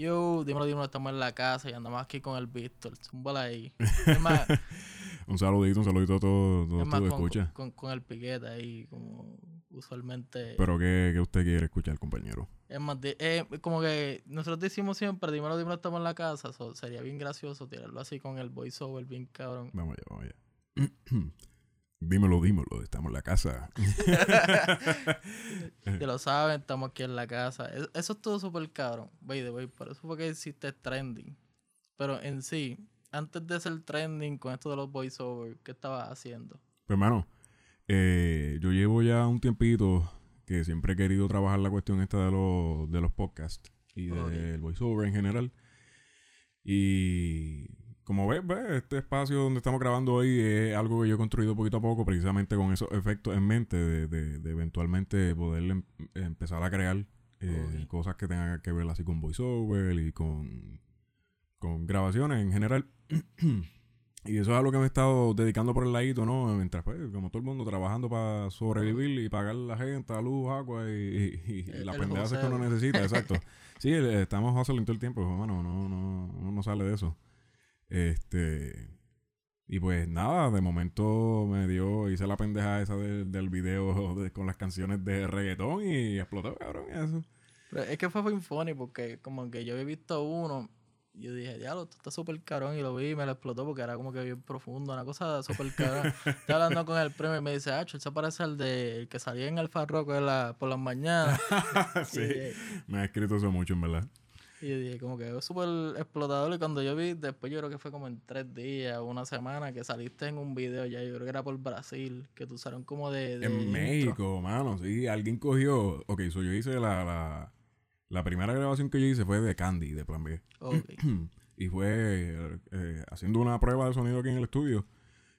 Yo, dímelo, dímelo, estamos en la casa y andamos aquí con el Víctor. Zúmbala ahí. Es más, Un saludito, un saludito a todos es todo, más todo con, escucha. con, con el piquete ahí, como usualmente. Pero ¿qué, qué usted quiere escuchar, compañero? Es más, de- eh, como que nosotros decimos siempre, dímelo, dímelo, estamos en la casa. so, sería bien gracioso tirarlo así con el voiceover bien cabrón. Vamos allá, vamos allá. dímelo, dímelo, estamos en la casa. Ya lo saben, estamos aquí en la casa. Es- Eso es todo súper cabrón. By the way, por eso fue que existe trending. Pero en sí, antes de ser trending con esto de los voiceovers, ¿qué estabas haciendo? Pues hermano, eh, yo llevo ya un tiempito que siempre he querido trabajar la cuestión esta de los, de los podcasts y del Ok. voiceover en general. Y como ves, ves, este espacio donde estamos grabando hoy es algo que yo he construido poquito a poco, precisamente con esos efectos en mente, de, de- de eventualmente poder em- empezar a crear eh, cosas que tengan que ver así con voiceover y con, con grabaciones en general. Y eso es a lo que me he estado dedicando por el ladito, ¿no? Mientras, pues, como todo el mundo, trabajando para sobrevivir y pagar la gente, la luz, agua y, y- y El- las el pendejadas que uno necesita, exacto. Sí, estamos hustling todo el tiempo, hermano, no, no, uno no sale de eso. Este... Y pues nada, de momento me dio, hice la pendeja esa del, del video de- con las canciones de reggaetón y explotó, cabrón, eso. Pero es que fue bien funny porque como que yo había visto uno y yo dije, diablo, esto está súper cabrón y lo vi y me lo explotó porque era como que bien profundo, una cosa súper cabrón. Estoy hablando con el premio y me dice, ah, él se parece al de el que salía en Alfa Rock la- por las mañanas. sí, Y, me ha escrito eso mucho, en verdad. Y yo dije, como que es súper explotador y cuando yo vi, después yo creo que fue como en tres días o una semana que saliste en un video ya, yo creo que era por Brasil, que te usaron como de... de En intro. México, mano, sí. Alguien cogió. Ok, so yo hice la, la, la primera grabación que yo hice fue de Candy, de Plan B. Ok. y fue eh, haciendo una prueba de sonido aquí en el estudio.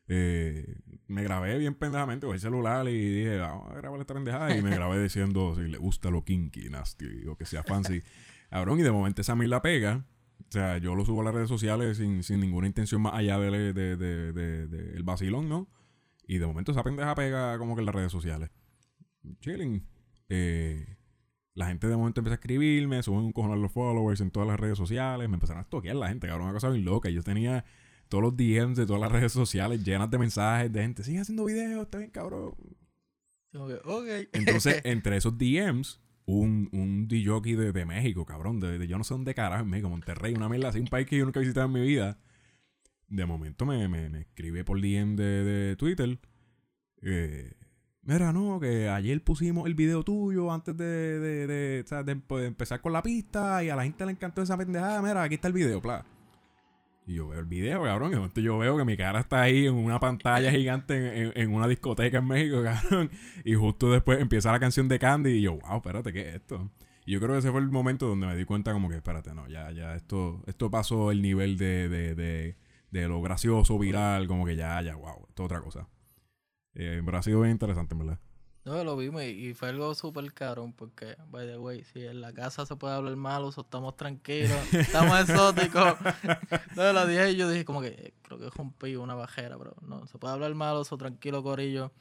Eh, me grabé bien pendejamente con el celular y dije, vamos a grabar esta pendejada. Y me grabé diciendo si le gusta lo kinky, nasty o que sea fancy. Cabrón, y de momento esa la pega. O sea, yo lo subo a las redes sociales sin, sin ninguna intención más allá del de, de, de- de- vacilón, ¿no? Y de momento esa pendeja pega como que en las redes sociales. Chilling. Eh, la gente de momento empieza a escribirme, suben un cojonar los followers en todas las redes sociales, me empezaron a toquear la gente, cabrón, una cosa bien loca. Yo tenía todos los DMs de todas las redes sociales llenas de mensajes de gente, sigue haciendo videos, está bien cabrón. Como que, ok. Entonces, entre esos DMs, un, un DJ de, de México, cabrón, de, de yo no sé dónde carajo, en México, Monterrey, una mierda así, un país que yo nunca he visitado en mi vida. De momento me, me, me escribe por DM de, de Twitter. eh, Mira, no, que ayer pusimos el video tuyo antes de, de, de, empe- de empezar con la pista y a la gente le encantó esa pendejada. Mira, aquí está el video, pla. Y yo veo el video, cabrón. Y momento yo veo que mi cara está ahí en una pantalla gigante en, en- una discoteca en México, cabrón. Y justo después empieza la canción de Candy y yo, wow, espérate, ¿qué es esto? Y yo creo que ese fue el momento donde me di cuenta como que, espérate, no, ya, ya, esto, esto pasó el nivel de, de, de, de lo gracioso, viral, como que ya, ya, wow, esto es otra cosa. Eh, pero ha sido bien interesante, verdad. No, lo vimos y, fue algo súper cabrón porque, by the way, si en la casa se puede hablar malo, estamos tranquilos, estamos exóticos. No, lo dije y yo dije como que eh, creo que rompí una bajera, pero no, se puede hablar malo, tranquilo, corillo.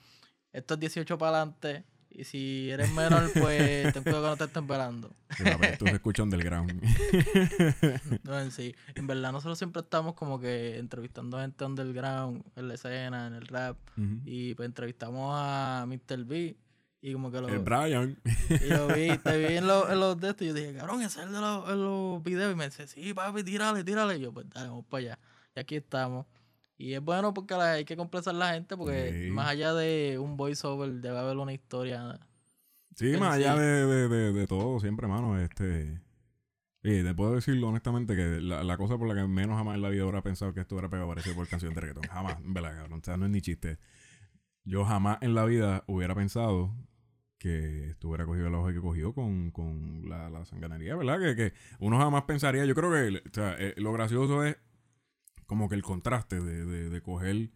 Esto es 18 para adelante y si eres menor, pues ten cuidado que no te estén velando. Esto se escucha underground. No, en sí. En verdad, nosotros siempre estamos como que entrevistando gente underground en la escena, en el rap. Y pues entrevistamos a Mr. B. Y como que lo, El Brian. y lo vi, te vi en, los- en los de estos. Y yo dije, cabrón, ese es el de los, los videos. Y me dice, sí, papi, tírale, tírale. Y yo, pues dale, vamos para allá. Y aquí estamos. Y es bueno porque hay que complacer a la gente. Porque Sí. más allá de un voiceover, debe haber una historia. Sí, más allá sí. de, de, de, de todo, siempre, mano, este... Y te puedo decirlo honestamente que la, la cosa por la que menos jamás en la vida hubiera pensado que esto hubiera pegado aparecer por canción de reggaetón. Jamás, verdad, cabrón. O sea, no es ni chiste. Yo jamás en la vida hubiera pensado que estuviera cogido el ojo que cogió con, con la, la sanganería, ¿verdad? Que, que uno jamás pensaría, yo creo que o sea, eh, lo gracioso es como que el contraste de, de, de coger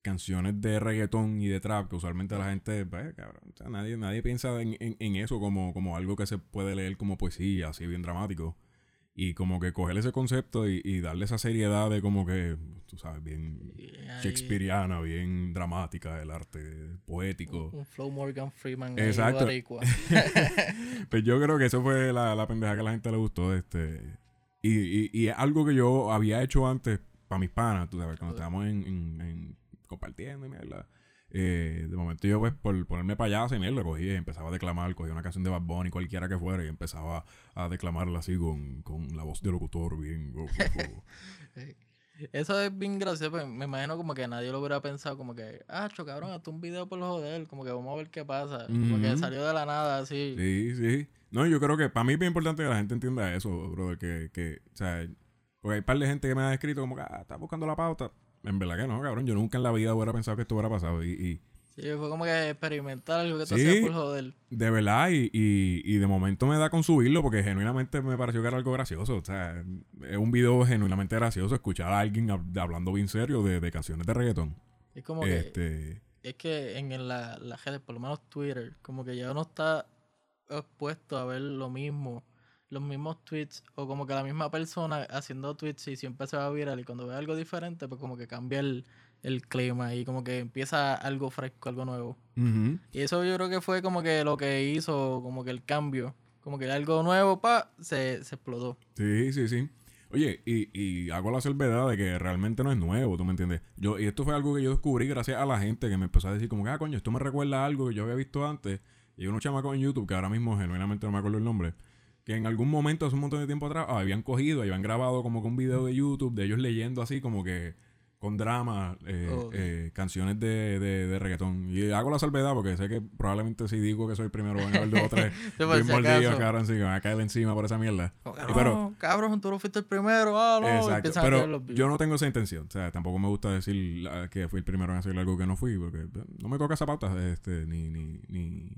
canciones de reggaetón y de trap, que usualmente la gente, pues, cabrón, o sea, nadie, nadie piensa en, en- en eso como, como algo que se puede leer como poesía, así bien dramático. Y como que coger ese concepto y, y darle esa seriedad de como que, tú sabes, bien shakespeariana, bien dramática, el arte poético. Un flow Morgan Freeman. Exacto. pues yo creo que eso fue la, la pendeja que a la gente le gustó. Este, Y, y, y es algo que yo había hecho antes para mis panas, tú sabes, cuando estábamos en, en- en compartiendo y mierda. Eh, de momento yo, pues, por ponerme payaso y mierda, cogí y empezaba a declamar, cogía una canción de Bad Bunny, cualquiera que fuera, y empezaba a declamarla así con, con la voz de locutor bien. oh, oh, oh. Eso es bien gracioso. pues, Me imagino como que nadie lo hubiera pensado, como que, ah, cabrón, hazte un video por joder, como que vamos a ver qué pasa. Como que salió de la nada así. Sí, sí. No, yo creo que para mí es bien importante que la gente entienda eso, brother, que, que, o sea, porque hay un par de gente que me ha escrito como que, ah, está buscando la pauta. En verdad que no, cabrón, yo nunca en la vida hubiera pensado que esto hubiera pasado y, y Sí, fue como que experimentar algo que tú Sí. hacías por joder. de verdad, y, y, y de momento me da con subirlo porque genuinamente me pareció que era algo gracioso. O sea, es un video genuinamente gracioso escuchar a alguien hab- hablando bien serio de, de canciones de reggaetón. Es como que, Este, es que en la, redes, por lo menos Twitter, como que ya uno está expuesto a ver lo mismo, los mismos tweets, o como que la misma persona haciendo tweets y siempre se va a viral, y cuando ve algo diferente, pues como que cambia el, el clima y como que empieza algo fresco, algo nuevo. ujú. Y eso yo creo que fue como que lo que hizo, como que el cambio, como que algo nuevo, pa, se, se explotó. Sí, sí, sí. Oye, y, y hago la salvedad de que realmente no es nuevo, ¿tú me entiendes? Yo, y esto fue algo que yo descubrí gracias a la gente que me empezó a decir como que, ah, coño, esto me recuerda a algo que yo había visto antes. Y unos chamacos en YouTube, que ahora mismo genuinamente no me acuerdo el nombre, que en algún momento, hace un montón de tiempo atrás, ah, habían cogido, habían grabado como que un video de YouTube de ellos leyendo así como que con drama eh, eh, canciones de, de, de reggaetón. Y hago la salvedad porque sé que probablemente si digo que soy el primero van a haber dos o tres bien mordidos, acaso. cabrón, sí, que me va a caer encima por esa mierda. Que, Y pero- "No, cabrón, tú no fuiste el primero, ah, no. Exacto, los pero yo no tengo esa intención. O sea, tampoco me gusta decir que fui el primero en hacer algo que no fui, porque eh, no me toca esa pauta, este, ni, ni, ni,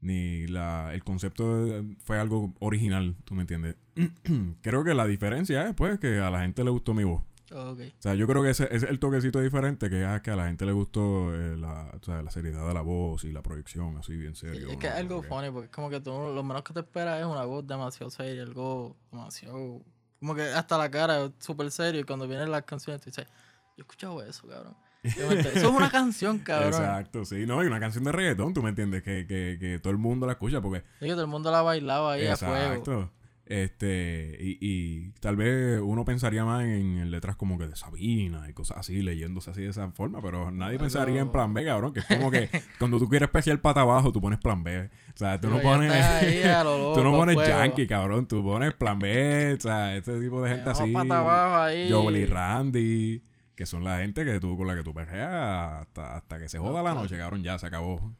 ni la, el concepto de- fue algo original, ¿tú me entiendes? creo que la diferencia es, pues, que a la gente le gustó mi voz. Ok. O sea, yo creo que ese, ese es el toquecito diferente, que es que a la gente le gustó eh, la, o sea, la seriedad de la voz y la proyección, así bien Sí, serio. es que ¿no? es algo funny, porque es como que tú lo menos que te esperas es una voz demasiado seria, algo demasiado. Como que hasta la cara es súper serio, y cuando vienen las canciones, tú dices, yo he escuchado eso, cabrón. Eso es una canción, cabrón. Exacto, sí, no, y una canción de reggaetón, tú me entiendes, que, que, que todo el mundo la escucha, porque Es que todo el mundo la bailaba ahí a fuego. Exacto. Este, y, y tal vez uno pensaría más en, en letras como que de Sabina y cosas así, leyéndose así de esa forma, pero nadie pensaría en plan B, cabrón, que es como que cuando tú quieres especial pata abajo, tú pones plan B. O sea, tú no Pero pones, tú no pones fuego. Yankee, cabrón, tú pones plan B, o sea, este tipo de gente así. pata abajo ahí. Randy, que son la gente que tú, con la que tú perreas hasta, hasta que se joda la noche, cabrón, ya se acabó.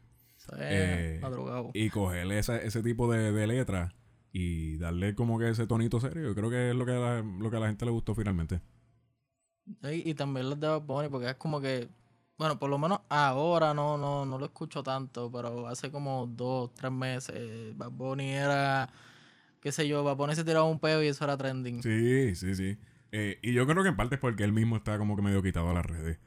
Eh. Y cogerle ese, ese tipo de, de letras y darle como que ese tonito serio, yo creo que es lo que, a la, lo que a la gente le gustó finalmente. Sí, y también los de Bunny, porque es como que, bueno, por lo menos ahora no, no, no lo escucho tanto, pero hace como dos, tres meses, Bad Bunny era, qué sé yo, Bad Bunny se tiraba un peo y eso era trending. Sí, sí, sí. Eh, y yo creo que en parte es porque él mismo está como que medio quitado a las redes.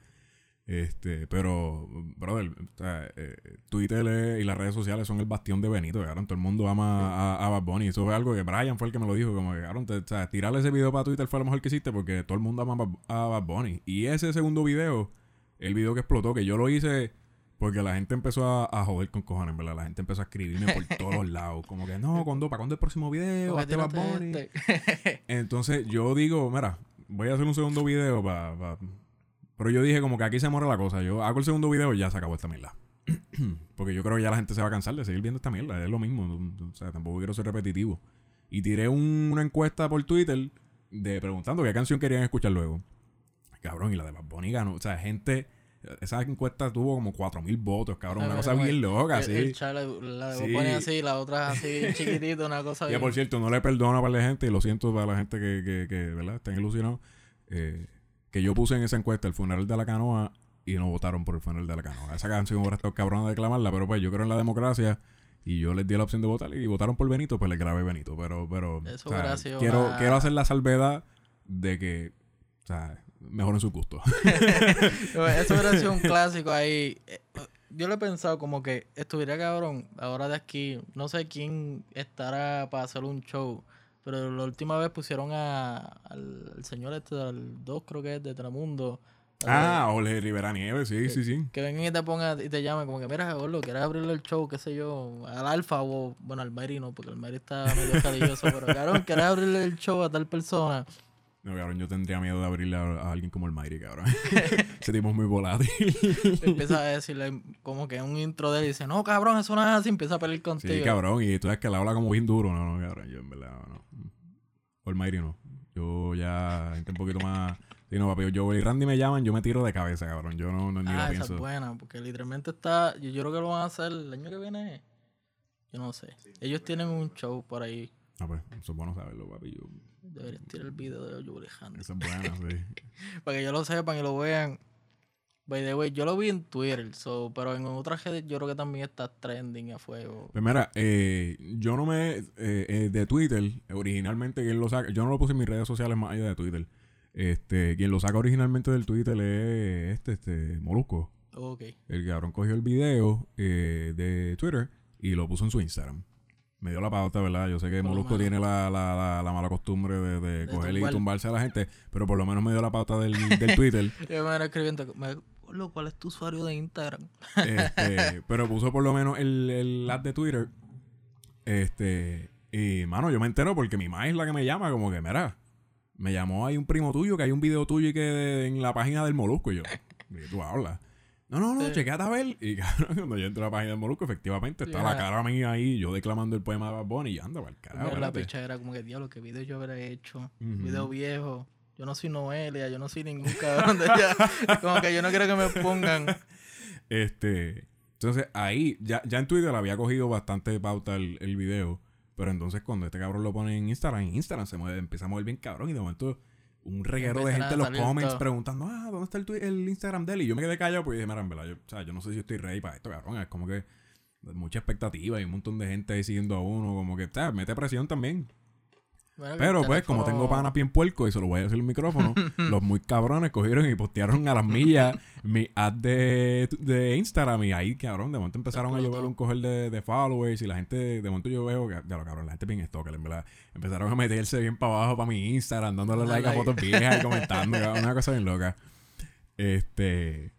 Este, pero, brother, o sea, eh, Twitter y las redes sociales son el bastión de Benito, cabrón. Todo el mundo ama a, a Bad Bunny. Eso fue algo que Brian fue el que me lo dijo, como que, cabrón, te- o sea, tirarle ese video para Twitter fue lo mejor que hiciste porque todo el mundo ama a Bad- a Bad Bunny. Y ese segundo video, el video que explotó, que yo lo hice porque la gente empezó a, a joder con cojones, ¿verdad? La gente empezó a escribirme por todos lados. Como que, no, ¿cuándo, ¿para cuándo el próximo video? Hazte. Entonces yo digo, mira, voy a hacer un segundo video para... Pero yo dije como que aquí se muere la cosa. Yo hago el segundo video y ya se acabó esta mierda. Porque yo creo que ya la gente se va a cansar de seguir viendo esta mierda. Es lo mismo. O sea, tampoco quiero ser repetitivo. Y tiré un- una encuesta por Twitter de preguntando qué canción querían escuchar luego. Cabrón, y la de Bad Bunny ganó. O sea, gente... Esa encuesta tuvo como 4.000 votos, cabrón. Una Ah, cosa bueno, bien loca, El, sí. el la la Sí. pone así, la otra así chiquitito, una cosa Ya bien. por cierto, no le perdono para la gente y lo siento para la gente que, que, que ¿verdad? Estén ilusionados. eh, que yo puse en esa encuesta el funeral de la canoa y no votaron por el funeral de la canoa. Esa canción hubiera estado cabrona de declamarla, pero pues yo creo en la democracia y yo les di la opción de votar y votaron por Benito, pues les grabé Benito. Pero, pero Eso o sea, quiero, una- quiero hacer la salvedad de que, o sea, mejoren sus gustos. Eso hubiera sido un clásico ahí. Eh, Yo lo he pensado como que estuviera cabrón, ahora de aquí, no sé quién estará para hacer un show, pero la última vez pusieron a, al, al señor este del 2, creo que es de Telemundo, Ah, Jorge Rivera Nieves, sí, sí, sí. Que vengan y te pongan y te llamen como que, mira, Gordo, ¿quieres abrirle el show, qué sé yo, al Alfa o, bueno, al Mayri no, porque el Mayri está medio cariñoso, pero cabrón, ¿quieres abrirle el show a tal persona? No, cabrón, yo tendría miedo de abrirle a, a alguien como el Mayri, cabrón. Ese tipo es muy volátil. Empieza a decirle como que un intro de él y dice, no, cabrón, eso no es así, empieza a pelear contigo. sí, cabrón, y tú sabes que le habla como bien duro. No, no, cabrón, yo en verdad no. O el Mayri no. Yo ya gente un poquito más... Sí, no, papi, yo y Randy me llaman, yo me tiro de cabeza, cabrón. Yo no, no ni ah, lo esa pienso. es buena, porque literalmente está, yo, yo creo que lo van a hacer el año que viene. Yo no sé. Ellos tienen un show por ahí. Ah, pues, eso es bueno saberlo, papi. Yo, Deberías tirar el video de Joe Alejandro. eso es bueno, sí. Para que yo lo sepan y lo vean. By the way, yo lo vi en Twitter, so, pero en otras redes yo creo que también está trending a fuego. Pues mira, eh, yo no me... eh, eh, de Twitter, originalmente quien lo saca... Yo no lo puse en mis redes sociales más allá de Twitter. Este, quien lo saca originalmente del Twitter es este, este, Molusco. Ok. El cabrón cogió el video de Twitter y lo puso en su Instagram. Me dio la pauta, ¿verdad? Yo sé que Por lo Molusco tiene la, la, la, la mala costumbre de, de De coger y tumbar. tumbarse a la gente, pero por lo menos me dio la pauta del, del Twitter. Yo me escribiendo, me, "Gordo, ¿cuál es tu usuario de Instagram? Este, pero puso por lo menos el, el ad de Twitter. Este, y mano, yo me entero porque mi mamá es la que me llama, como que, mira, me llamó ahí un primo tuyo, que hay un video tuyo y que en la página del Molusco. Y yo, ¿de qué tú hablas? No, no, no, Sí. chequeate a ver. Y cabrón, cuando yo entro a la página del Molusco, efectivamente está la Ajá. cara mía ahí, yo declamando el poema de Bad Bunny y anda, para el carajo. La picha era como que, diablo, qué video yo habré hecho. Ujú. Video viejo. Yo no soy Noelia, yo no soy ningún cabrón de allá. Como que yo no quiero que me pongan. Este, entonces ahí, ya, ya en Twitter había cogido bastante pauta el, el video. Pero entonces cuando este cabrón lo pone en Instagram, en Instagram se mueve, empieza a mover bien cabrón. Y de momento un reguero de gente en los comments todo. preguntando, ah, ¿dónde está el, el Instagram de él? Y yo me quedé callado porque dije, mira, en verdad, yo, o sea, yo no sé si estoy ready para esto, cabrón. Es como que mucha expectativa y un montón de gente ahí siguiendo a uno. Como que, o sea, mete presión también. Bueno, Pero pues, como tengo panas bien puerco y se lo voy a decir el micrófono, los muy cabrones cogieron y postearon a las millas mi ad de, de Instagram y ahí, cabrón, de momento empezaron a llevar un coger de, de followers y la gente, de momento yo veo que, ya lo cabrón, la gente bien stalker, en verdad. Empezaron a meterse bien para abajo para mi Instagram, dándole like a fotos viejas y comentando, una cosa bien loca. Este...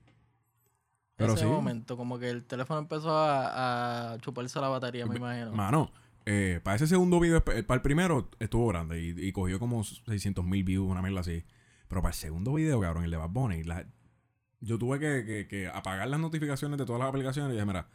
Pero ese sí. momento, como que el teléfono empezó a, a chuparse la batería, me imagino. Mano, eh, para ese segundo video, para el primero estuvo grande y, y cogió como 600 mil views, una mierda así. Pero para el segundo video, cabrón, el de Bad Bunny, yo tuve que apagar las notificaciones de todas las aplicaciones y dije, mira,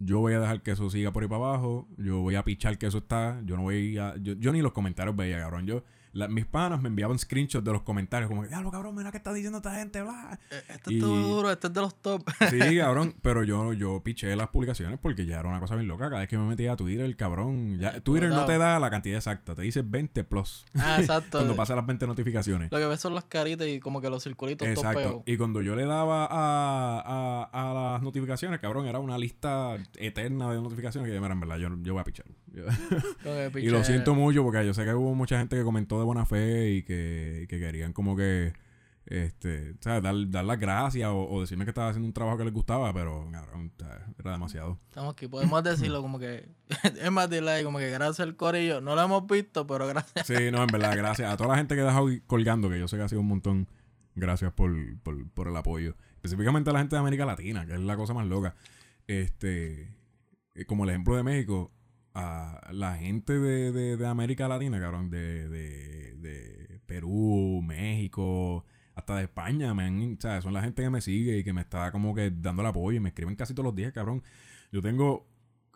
yo voy a dejar que eso siga por ahí para abajo, yo voy a pichar que eso está, yo no voy a... Yo, yo ni los comentarios veía, cabrón. Yo, la- mis panas me enviaban screenshots de los comentarios, como que, diablo, cabrón, mira qué está diciendo esta gente, bla. Eh, Y- es todo duro, este es de los top. Sí, cabrón, pero yo, yo piché las publicaciones porque ya era una cosa bien loca. Cada vez que me metía a Twitter, el cabrón, ya, Twitter no te da la cantidad exacta, te dice 20 plus ah, exacto. cuando pasa las 20 notificaciones. Lo que ves son las caritas y como que los circulitos Exacto. Y cuando yo le daba a, a, a las notificaciones, cabrón, era una lista eterna de notificaciones que mira, en verdad, yo, yo voy a pichar. Y lo siento mucho porque yo sé que hubo mucha gente que comentó de buena fe y que, que querían como que, este, ¿sabes? Dar, dar las gracias o, o decirme que estaba haciendo un trabajo que les gustaba, pero, cabrón, era demasiado. Estamos aquí, podemos decirlo como que es más de like, como que gracias al corillo. No lo hemos visto, pero gracias. Sí, no, en verdad, gracias a toda la gente que ha dejado colgando, que yo sé que ha sido un montón. Gracias por, por, por el apoyo. Específicamente a la gente de América Latina, que es la cosa más loca. Este, eh, como el ejemplo de México, a la gente de, de, de América Latina, cabrón, de, de, Perú, México, hasta de España, me han- son la gente que me sigue y que me está como que dando el apoyo y me escriben casi todos los días, cabrón. Yo tengo,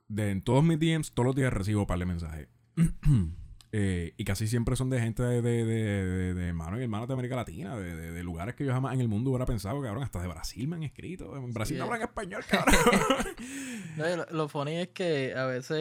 de, en todos mis DMs, todos los días recibo un par de mensajes. Eh, y casi siempre son de gente de, de, de, de- hermanos y hermanas de América Latina, de, lugares que yo jamás en el mundo hubiera pensado, cabrón. Hasta de Brasil me han escrito. En Brasil Sí. no hablan español, cabrón. No, lo, lo funny es que a veces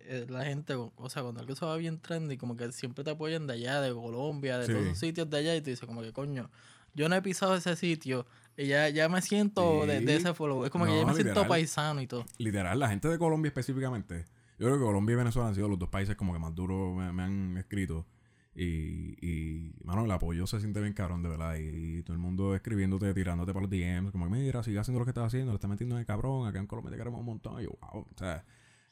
eh, la gente, o sea, cuando algo se va bien trendy, como que siempre te apoyan de allá, de Colombia, de Sí. todos esos sitios de allá, y tú dices como que coño, yo no he pisado ese sitio, y ya, ya me siento de, de Sí. ese follow. Es como que ya me siento paisano y todo. Literal, la gente de Colombia específicamente. Yo creo que Colombia y Venezuela han sido los dos países como que más duros me, me han escrito. Y, y, mano, el apoyo se siente bien cabrón, de verdad. Y, y todo el mundo escribiéndote, tirándote por los DMs. Como, mira, sigue haciendo lo que estás haciendo, le estás metiendo de cabrón. Acá en Colombia te queremos un montón. Y yo, wow. O sea,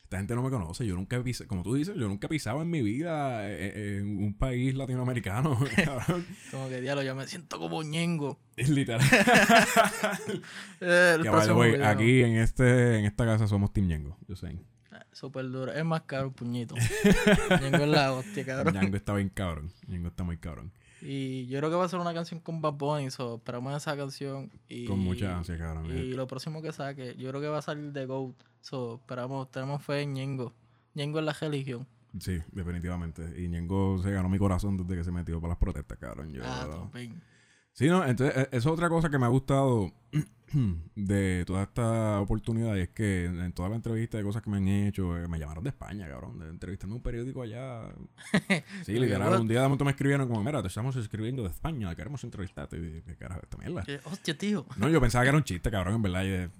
esta gente no me conoce. Yo nunca he pisado, como tú dices, yo nunca he pisado en mi vida eh, eh, en un país latinoamericano. cabrón. Como que diablo, yo me siento como ñengo. Es literal. Eh, el Que, way, video. aquí en este en esta casa somos Team Ñengo. Yo sé. Ah, Súper duro. Es más caro el puñito. ñengo es la hostia, cabrón. Ñengo está bien cabrón. Ñengo está muy cabrón. Y yo creo que va a ser una canción con Bad Bunny, so esperamos esa canción. Y, Con mucha ansia, cabrón. Y lo próximo que saque, yo creo que va a salir de GOAT. So, esperamos, tenemos fe en Ñengo. Ñengo es la religión. Sí, definitivamente. Y Ñengo se ganó mi corazón desde que se metió para las protestas, cabrón. Yo, Ah. Sí, no, entonces, eh, eso es otra cosa que me ha gustado de toda esta oportunidad. Y es que en toda la entrevista de cosas que me han hecho, eh, me llamaron de España, cabrón. De entrevistarme en un periódico allá. Sí, literal. Un día de momento me escribieron como, mira, te estamos escribiendo de España, queremos entrevistarte. Y ¿qué carajo es esta mierda? Hostia, tío. No, yo pensaba que era un chiste, cabrón, en verdad. Y de,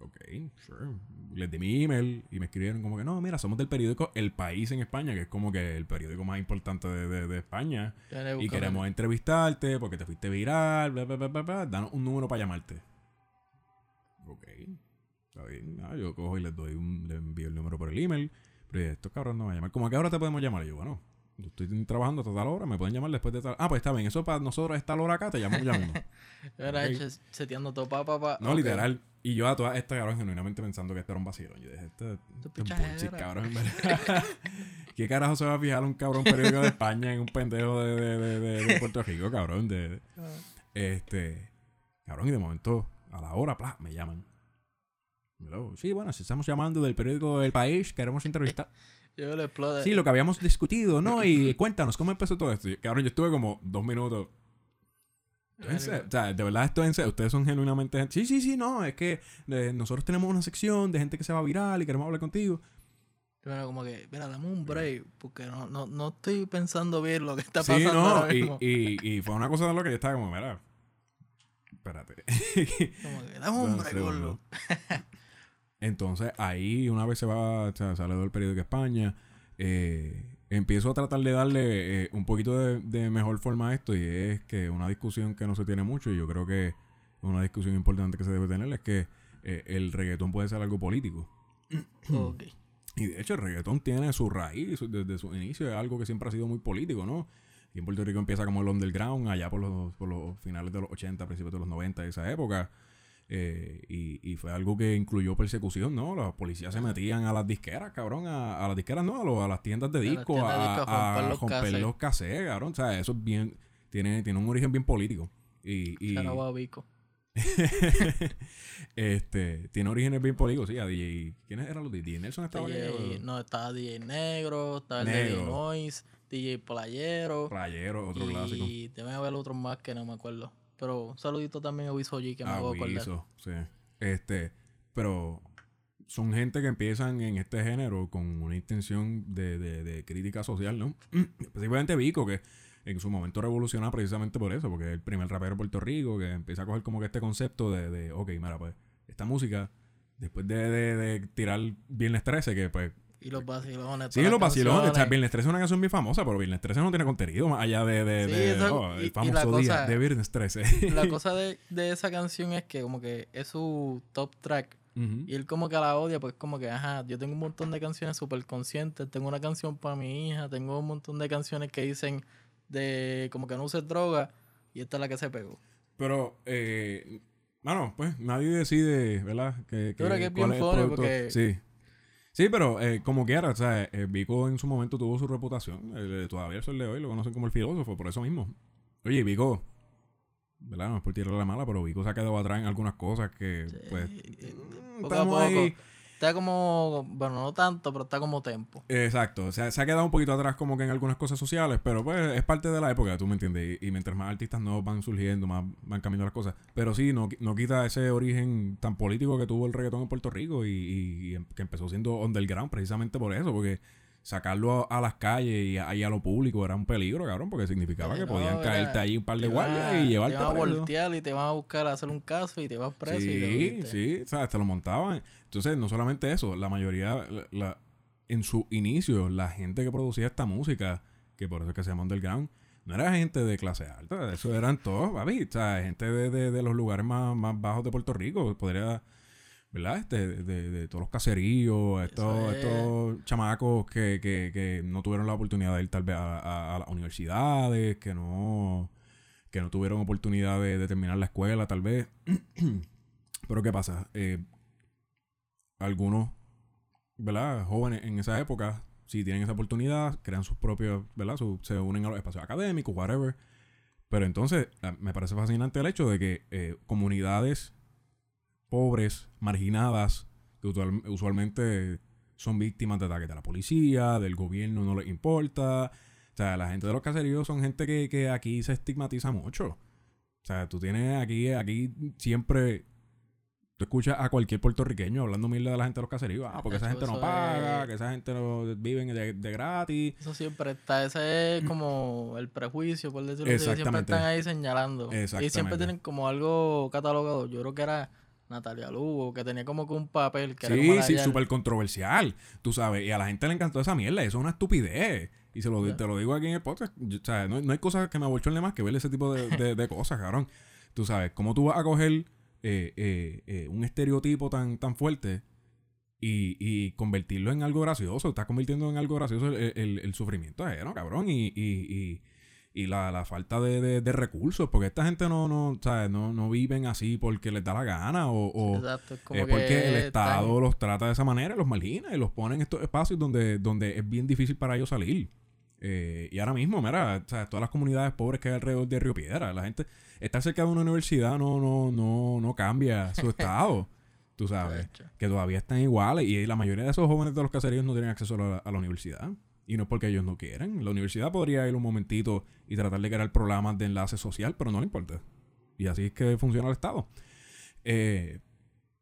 ok, sure. Les di mi email y me escribieron como que, no, mira, somos del periódico El País en España, que es como que el periódico más importante de, de- de España. Y queremos entrevistarte porque te fuiste viral, bla, bla, bla, bla, bla. Danos un número para llamarte. Ok. Está bien. Ah, yo cojo y les doy un, les envío el número por el email. Pero estos cabrones no van a llamar. ¿Cómo a qué hora te podemos llamar? Y yo, bueno, yo estoy trabajando hasta tal hora, me pueden llamar después de tal. Ah, pues está bien, eso para nosotros es tal hora acá, te llamamos ya mismo. Yo era Ok. hecho seteando todo pa, pa. No, Ok. literal. Y yo a todas estas cabrón genuinamente pensando que esto era un vacilón. Yo dije, este, este es cabrón, en verdad. ¿Qué carajo se va a fijar un cabrón periódico de España en un pendejo de, de, de, de- Puerto Rico, cabrón? De, Ah. este, cabrón, y de momento, a la hora, pla, me llaman. Hello. Sí, bueno, si estamos llamando del periódico El País, queremos entrevistar. Yo le exploté. Sí, lo que habíamos discutido, ¿no? Y cuéntanos, ¿cómo empezó todo esto? Cabrón, yo estuve como dos minutos. ¿En serio? O sea, de verdad esto es en serio. Ustedes son genuinamente gente. Sí, sí, sí, no. Es que eh, nosotros tenemos una sección de gente que se va viral y queremos hablar contigo. Bueno, como que, mira, dame un break, porque no, no, no estoy pensando bien lo que está Sí, pasando no. ahora Y, mismo. y, y fue una cosa de lo que yo estaba como, mira. Espérate. Como que, dame un break. Entonces ahí una vez se va, o sea, sale del periódico España, eh, empiezo a tratar de darle eh, un poquito de, de mejor forma a esto y es que una discusión que no se tiene mucho y yo creo que una discusión importante que se debe tener es que eh, el reggaetón puede ser algo político. Y de hecho el reggaetón tiene su raíz desde su inicio, es algo que siempre ha sido muy político, ¿no? Y en Puerto Rico empieza como el underground, allá por los, por los finales de los 80, principios de los 90, de esa época. Eh, y, y fue algo que incluyó persecución, ¿no? Los policías se metían a las disqueras, cabrón, a, a las disqueras, no, a, los- a las tiendas de las de a, a romper los cassettes, cabrón. O sea, eso es bien, tiene, tiene un origen bien político. Y, y Vico. este, tiene orígenes bien políticos, sí, a DJ. ¿Quiénes eran los DJ? Nelson estaba ahí, DJ, o- no, estaba DJ Negro, estaba el. DJ Noise, DJ Playero. Playero, otro clásico. y deben haber otros más que no me acuerdo. Pero un saludito también a Wiso G que me Ah, voy a acordar. Wiso, sí. Este, pero son gente que empiezan en este género con una intención de, de, de crítica social, ¿no? Específicamente Vico, que en su momento revoluciona precisamente por eso, porque es el primer rapero de Puerto Rico que empieza a coger como que este concepto de, de ok, mira, pues, esta música, después de, de, de tirar Viernes 13, que pues Y los vacilones. Sí, los vacilones. O sea, canciones. Viernes 13 es una canción bien famosa, pero Viernes 13 no tiene contenido más allá de, de, Sí, de- eso- oh, y- el famoso día de Viernes 13. La cosa de, de esa canción es que como que es su top track. Y él como que la odia, pues como que, ajá, yo tengo un montón de canciones súper conscientes. Tengo una canción para mi hija. Tengo un montón de canciones que dicen de como que no uses droga. Y esta es la que se pegó. Pero, eh, bueno, pues nadie decide, ¿verdad? Que, Yo creo que es bien producto. porque- Sí. Sí, pero eh, como quiera, o sea, eh, Vico en su momento tuvo su reputación. Eh, todavía el sol de hoy lo conocen como el filósofo, por eso mismo. Oye, Vico, ¿verdad? No es por tirarle la mala, pero Vico se ha quedado atrás en algunas cosas que, pues, Eh, mm, a estamos poco. ahí. Está como, bueno, no tanto, pero está como tempo. Exacto, o sea, se ha quedado un poquito atrás como que en algunas cosas sociales, pero pues es parte de la época, tú me entiendes, y, mientras más artistas nuevos van surgiendo, más van cambiando las cosas, pero sí, no, no quita ese origen tan político que tuvo el reggaetón en Puerto Rico y, y- y em- que empezó siendo underground precisamente por eso, porque sacarlo a, a las calles y a, y a lo público era un peligro, cabrón, porque significaba Sí, que no, podían era- caerte ahí un par de guardias y llevarte Te van a voltear y te van a buscar a hacer un caso y te vas preso. y te Sí, sí, o sea, te lo montaban. Entonces, no solamente eso, la mayoría, la, la- en su inicio, la gente que producía esta música, que por eso es que se llama underground, no era gente de clase alta, eso eran todos, papi, o sea, gente de, de- de los lugares más, más bajos de Puerto Rico. Podría, ¿verdad? Este, de, de, todos los caseríos, estos, estos chamacos que, que, que, no tuvieron la oportunidad de ir tal vez a, a, las universidades, que no, que no tuvieron oportunidad de, terminar la escuela, tal vez. Pero ¿qué pasa? Eh, algunos, ¿verdad? Jóvenes en esa época, si tienen esa oportunidad, crean sus propios, ¿verdad? se unen a los espacios académicos, whatever. Pero entonces, me parece fascinante el hecho de que eh, comunidades pobres, marginadas, que usualmente son víctimas de ataques de la policía, del gobierno no les importa. O sea, la gente de los caseríos son gente que, aquí se estigmatiza mucho. O sea, tú tienes aquí, aquí siempre tú escuchas a cualquier puertorriqueño hablando mil de la gente de los caseríos. Ah, porque esa gente no paga, que esa gente no vive de, de, gratis. Eso siempre está. Ese es como el prejuicio, por decirlo así. Siempre están ahí señalando. Y siempre tienen como algo catalogado. Yo creo que era Natalia Lugo, que tenía como que un papel que sí, Sí, súper controversial, tú sabes, y a la gente le encantó esa mierda, eso es una estupidez. Y se lo, te lo digo aquí en el podcast, o sea, no, hay cosas que me abochorne más que ver ese tipo de, de, cosas, cabrón. Tú sabes, ¿cómo tú vas a coger eh, eh, eh, un estereotipo tan, tan fuerte y, y, convertirlo en algo gracioso? Estás convirtiendo en algo gracioso el, el, el sufrimiento ajeno, cabrón, y, y y la, la falta de, de, recursos, porque esta gente no, no, ¿sabes? no, no viven así porque les da la gana o, o es, porque el Estado los trata de esa manera, los margina y los pone en estos espacios donde, donde es bien difícil para ellos salir. Eh, y ahora mismo, mira, ¿sabes? todas las comunidades pobres que hay alrededor de Río Piedra, la gente está cerca de una universidad no, no, no, no cambia su estado. Tú sabes, que todavía están iguales y la mayoría de esos jóvenes de los caseríos no tienen acceso a la universidad. Y no es porque ellos no quieren. La universidad podría ir un momentito y tratar de crear programas de enlace social, pero no le importa. Y así es que funciona el Estado. Eh,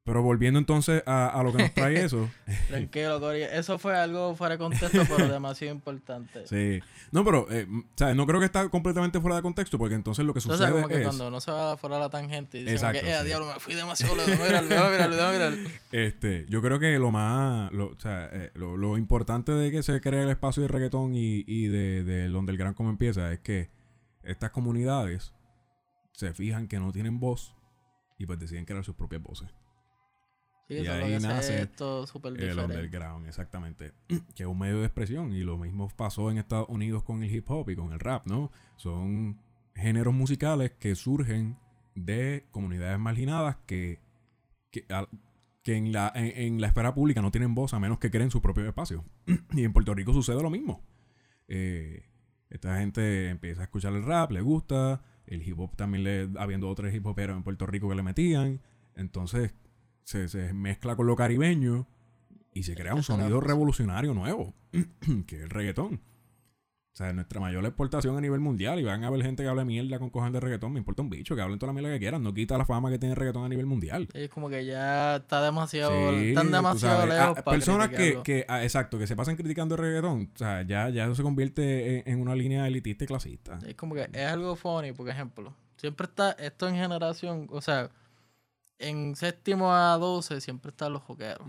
pero volviendo entonces a, lo que nos trae eso. Tranquilo, Cory. Eso fue algo fuera de contexto, pero demasiado importante. Sí. No, pero, eh, ¿sabes? No creo que está completamente fuera de contexto, porque entonces lo que sucede. Como que cuando no se va fuera de la tangente y dice que, eh, diablo, me fui demasiado lejos. Mira, mira, mira. Este, yo creo que lo más. Lo, o sea, eh, lo, lo, importante de que se cree el espacio de reggaetón y, y de, de donde el gran como empieza es que estas comunidades se fijan que no tienen voz y pues deciden crear sus propias voces y ahí nace esto el underground, exactamente. que es un medio de expresión. Y lo mismo pasó en Estados Unidos con el hip hop y con el rap, ¿no? Son géneros musicales que surgen de comunidades marginadas que, que, en, la, en, la esfera pública no tienen voz a menos que creen su propio espacio. y en Puerto Rico sucede lo mismo. Eh, esta gente empieza a escuchar el rap, le gusta. El hip hop también le, habiendo otros hip hoperos en Puerto Rico que le metían. Entonces se, mezcla con lo caribeño y se crea un sonido revolucionario nuevo, que es el reggaetón. O sea, nuestra mayor exportación a nivel mundial. Y van a ver gente que hable mierda con cojan de reggaetón. Me importa un bicho, que hablen toda la mierda que quieran. No quita la fama que tiene el reggaetón a nivel mundial. Es como que ya está demasiado. están demasiado lejos. Ah, personas que, que ah, exacto, que se pasan criticando el reggaetón. O sea, ya, ya eso se convierte en, una línea elitista y clasista. Es como que es algo funny, por ejemplo. Siempre está esto en generación. O sea, en séptimo a doce siempre están los joqueros.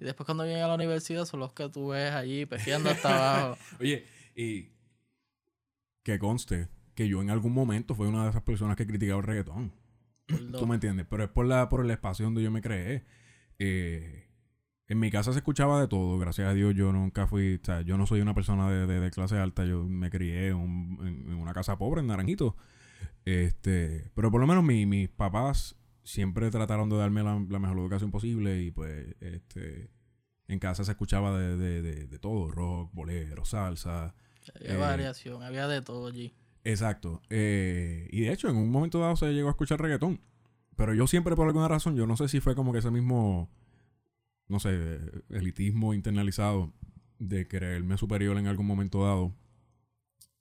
Y después cuando vienen a la universidad son los que tú ves allí pejeando hasta abajo. Oye, y que conste que yo en algún momento fui una de esas personas que criticaba el reggaetón. Tú me entiendes, pero es por la por el espacio donde yo me creé. Eh, en mi casa se escuchaba de todo, gracias a Dios yo nunca fui, o sea, yo no soy una persona de, clase alta, yo me crié en, en, una casa pobre, en Naranjito. Este, pero por lo menos mis papás siempre trataron de darme la, mejor educación posible y pues este en casa se escuchaba de, de, de, todo, rock, bolero, salsa. Había eh, variación, había de todo allí. Exacto. Eh, y de hecho, en un momento dado se llegó a escuchar reggaetón. Pero yo siempre, por alguna razón, yo no sé si fue como que ese mismo, no sé, elitismo internalizado de creerme superior en algún momento dado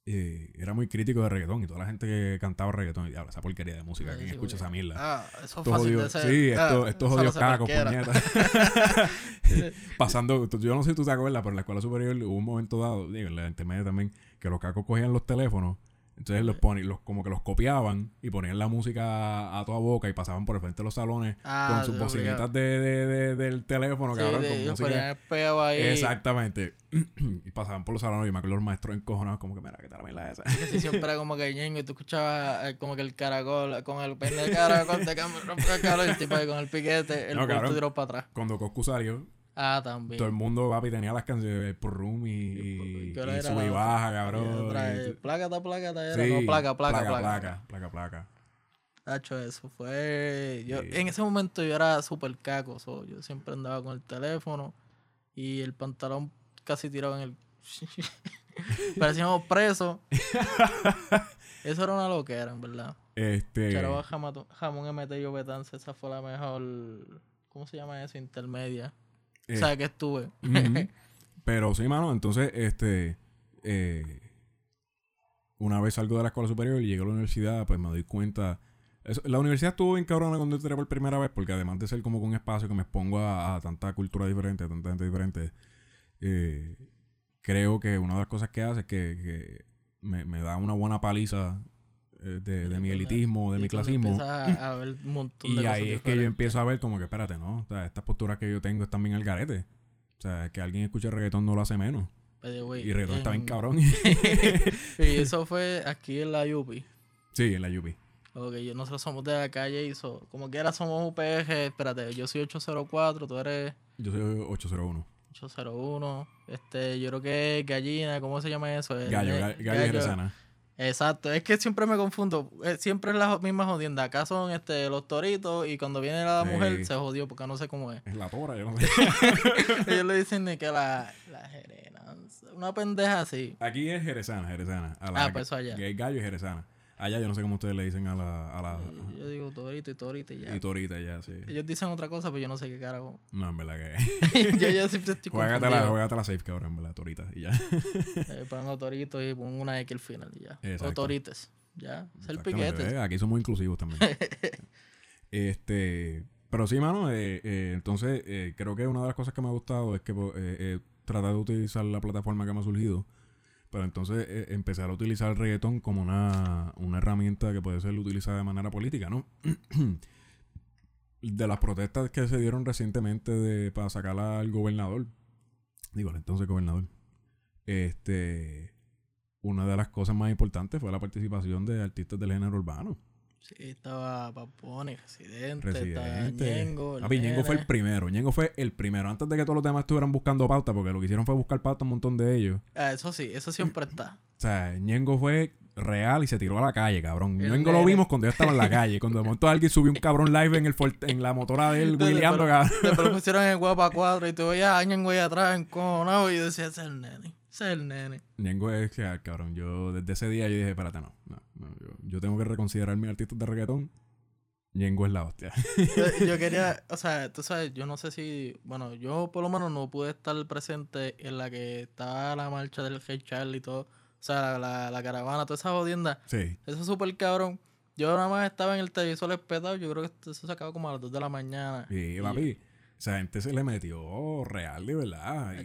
eh, era muy crítico de reggaetón y toda la gente que cantaba reggaetón y esa porquería de música, ¿quién escucha esa mierda? Ah, eso es fácil de ser. Sí, estos, ah, estos jodidos cacos, puñetas. Pasando, yo no sé si tú te acuerdas, pero en la escuela superior hubo un momento dado, digo, en la intermedia también, que los cacos cogían los teléfonos Entonces los ponían, los, como que los copiaban y ponían la música a toda boca y pasaban por el frente de los salones Ah, con sus de bocinitas de, de- de- del teléfono, Sí, cabrón, de- con ellos música. el peo ahí. Exactamente. y pasaban por los salones y me acuerdo los maestros encojonados como que, mira, ¿qué tal la esa? Que si siempre era como que ñengo y tú escuchabas eh, como que el caracol con el pene de caracol de caracol y el tipo ahí con el piquete, el No, cabrón. tiró para atrás. Cuando Coscu salió, Ah, también. todo el mundo, papi, tenía las canciones de Purrum y, y, ¿Qué hora y era sube y baja, Y cabrón. y- eh, era. Sí, no, placa, placa, placa. placa, placa, placa. Tacho, eso fue. Yo. En ese momento yo era súper caco. so, yo siempre andaba con el teléfono y el pantalón casi tirado en el. Parecíamos presos. eso era una loquera, en verdad. Este, Charaba jamón MT y Betance, esa fue la mejor. ¿Cómo se llama eso? Intermedia. Eh, o sea, que estuve. Pero sí, mano, entonces, este, eh, una vez salgo de la escuela superior y llego a la universidad, pues me doy cuenta. eso- la universidad estuvo bien cabrona cuando entré por primera vez, porque además de ser como un espacio que me expongo a, a tanta cultura diferente, a tanta gente diferente, eh, creo que una de las cosas que hace es que, que me, me da una buena paliza de, de mi elitismo, de Y mi clasismo. a, a ver un montón Y ahí es que yo empiezo a ver como que, espérate, ¿no? O sea, estas posturas que yo tengo están bien al garete. O sea, que alguien escuche reggaetón no lo hace menos. Y reggaetón está bien en- cabrón. y eso fue aquí en la Yupi. sí, en la UP. Ok, nosotros somos de la calle y so- como quiera somos UPG. Espérate, yo soy 804, tú eres Yo soy 801. 801. Este, yo creo que es gallina, ¿cómo se llama eso? El- Gallo, eh, ga- gallo, y Jerezana. Exacto, es que siempre me confundo. Eh, Siempre es la misma jodienda. Acá son este, los toritos y cuando viene la Sí. mujer se jodió porque no sé cómo es. Es la tora, yo no sé. Ellos le dicen ni que la, la jerena. Una pendeja así. Aquí es Jerezana, Jerezana. A la, Ah, pues allá. que es gallo y Jerezana. Allá yo no sé cómo ustedes le dicen a la... A la Yo digo torito y torito y ya. y torita ya, sí. Ellos dicen otra cosa, pero yo no sé qué carajo. No, en verdad que... yo, yo siempre estoy Juegatela, confundido. juegatela safe, cabrón, en verdad, torita. Y ya. Eh, pongo torito y pongo una X al final y ya. O torites. Ya. Es el Exactamente, piquete. ¿ves? Aquí somos inclusivos también. este, pero sí, mano, eh, eh, entonces eh, creo que una de las cosas que me ha gustado es que eh, eh, tratar de utilizar la plataforma que me ha surgido. Pero entonces eh, empezar a utilizar el reggaetón como una, una herramienta que puede ser utilizada de manera política, ¿no? de las protestas que se dieron recientemente de, para sacar al gobernador, digo, al entonces gobernador, este, una de las cosas más importantes fue la participación de artistas del género urbano. Sí, estaba Papone, Residente, estaba Residente. Ñengo. el Papi, Ñengo fue el primero. Ñengo fue el primero. Antes de que todos los demás estuvieran buscando pauta, porque lo que hicieron fue buscar pauta un montón de ellos. Ah, eso sí, eso siempre está. O sea, Ñengo fue real y se tiró a la calle, cabrón. El Ñengo lo vimos cuando yo estaba en la calle. Cuando de momento alguien subió un cabrón live en el en la motora de él, Williando, cabrón. Después pusieron en Guapa 4 y tú veías a Ñengo ahí atrás encojonado y yo decía, ese es el nene, ese es el nene. Ñengo es real, cabrón. Yo desde ese día yo dije, espérate, no. no, no, yo, yo tengo que reconsiderar mis artistas de reggaetón. Ñengo es la hostia. Yo, yo quería, o sea, tú sabes, yo no sé si, bueno, yo por lo menos no pude estar presente en la que estaba la marcha del Hey Charlie y todo, o sea, la, la, la caravana, toda esa jodienda, sí. eso es súper cabrón. Yo nada más estaba en el televisor espetado, yo creo que eso se acabó como a las 2 de la mañana. Y papi, esa gente se le metió real, de verdad.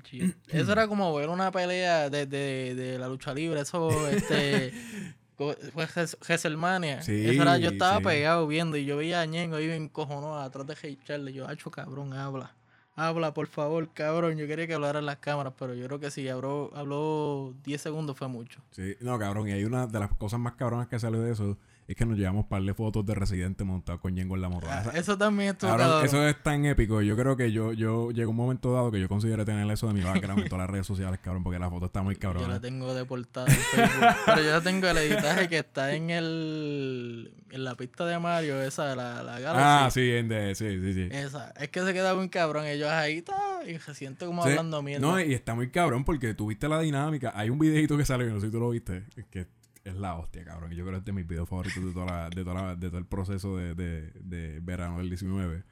Eso era como ver una pelea de, de, de la lucha libre, eso, este, fue Ges- Gesselmania. Sí, Eso era, yo estaba sí. pegado viendo y yo veía a Ñengo ahí encojonado atrás de Hey Charlie. Yo, hacho, cabrón, habla. Habla, por favor, cabrón. Yo quería que hablara en las cámaras, pero yo creo que si habló, habló 10 segundos fue mucho. Sí, no, cabrón. Y hay una de las cosas más cabronas que salió de eso. Es que nos llevamos par de fotos de Residente montado con Ñengo en la moto. Ah, Eso también cabrón, cabrón. eso es tan épico. Yo creo que yo, yo llegó un momento dado que yo consideré tener eso de mi background en todas las redes sociales, cabrón, porque la foto está muy Yo cabrona. la tengo de portada en Facebook. pero yo la tengo el editaje que está en el en la pista de Mario, esa, la, la Galaxy. Ah, sí, en de, sí, sí, sí. Esa. Es que se queda muy cabrón. Ellos ahí está y se siente como Sí, hablando mierda. No, y está muy cabrón porque tuviste la dinámica. Hay un videito que sale, no sé si tú lo viste, que es la hostia, cabrón. Yo creo que es de mis videos favoritos de, toda la, de, toda la- de todo el proceso de, de, de verano del 19.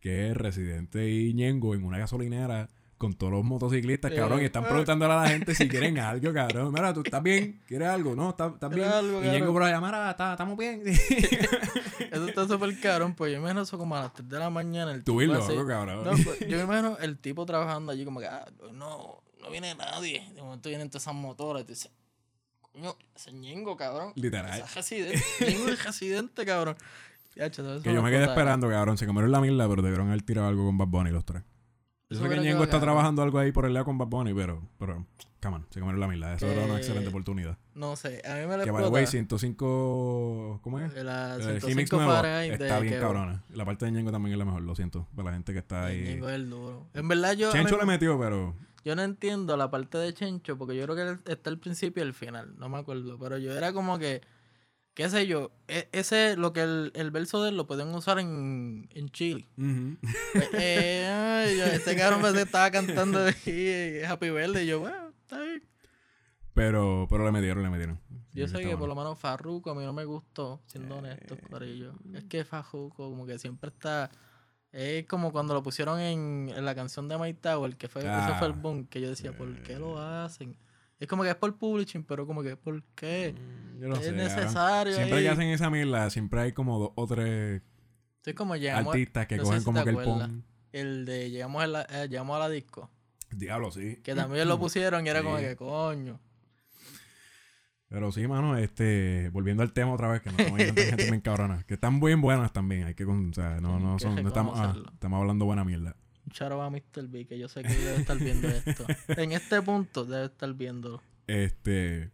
Que es Residente y Ñengo en una gasolinera con todos los motociclistas, Eh, cabrón. Y están eh. preguntándole a la gente si quieren algo, cabrón. Mira, ¿tú estás bien? ¿Quieres algo? No, ¿estás, estás bien? ¿Quieres algo, y Ñengo por allá, mira, "Está- estamos bien. Eso está súper cabrón. Pues yo me imagino eso como a las 3 de la mañana. El Tú tipo así- loco, cabrón. No, pues, yo me imagino el tipo trabajando allí como que, ah, no, no viene nadie. De momento vienen todas esas motoras y te dice, Coño, ese ñengo, cabrón. Literal. Ese residente. ñengo es residente, cabrón. Que yo me quedé esperando, cabrón. Se comieron la mierda, pero debieron haber tirado algo con Bad Bunny los tres. Yo sé que Ñengo está trabajando algo ahí por el lado con Bad Bunny, pero, pero, come on, se comieron la mierda. Eso era una Eh, excelente oportunidad. No sé, a mí me lo Que by the way, 105, ¿cómo es? La El 105 remix nuevo está bien cabrona. La parte de Ñengo también es la mejor, lo siento. Para la gente que está ahí. Ñengo es el duro. En verdad yo, Chencho mí- le metió, pero... yo no entiendo la parte de Chencho porque yo creo que está al principio y al final, no me acuerdo, pero yo era como que qué sé yo, e- ese lo que el, el verso de él lo pueden usar en, en Chile. Ujú. Pues, eh, ay, yo- este cabrón pues, estaba cantando ahí, eh, Happy Verde y yo, bueno, está bien. pero, pero le metieron, le metieron. Yo sé que por lo menos Farruko a mí no me gustó, siendo honesto, Corillo. Es que Farruko como que siempre está... Es como cuando lo pusieron en, en la canción de My Tower, que fue, ese fue el Ah. boom, que yo decía, ¿por qué lo hacen? Es como que es por publishing, pero como que ¿por qué? Yo no es sé, necesario. Siempre ahí. que hacen esa mierda, siempre hay como dos o tres Es como llegamos, artistas que no cogen si como que el pon. el de llegamos a la, eh, llegamos a la disco, Diablo, sí. que también lo pusieron y era como que coño. Pero sí, mano, este, volviendo al tema otra vez, que no estamos gente bien cabrona, que están bien buenas también, hay que, con- o sea, no, no son, no estamos, ah, estamos hablando buena mierda. Charo a Mr. B, que yo sé que debe estar viendo esto. en este punto debe estar viéndolo. Este,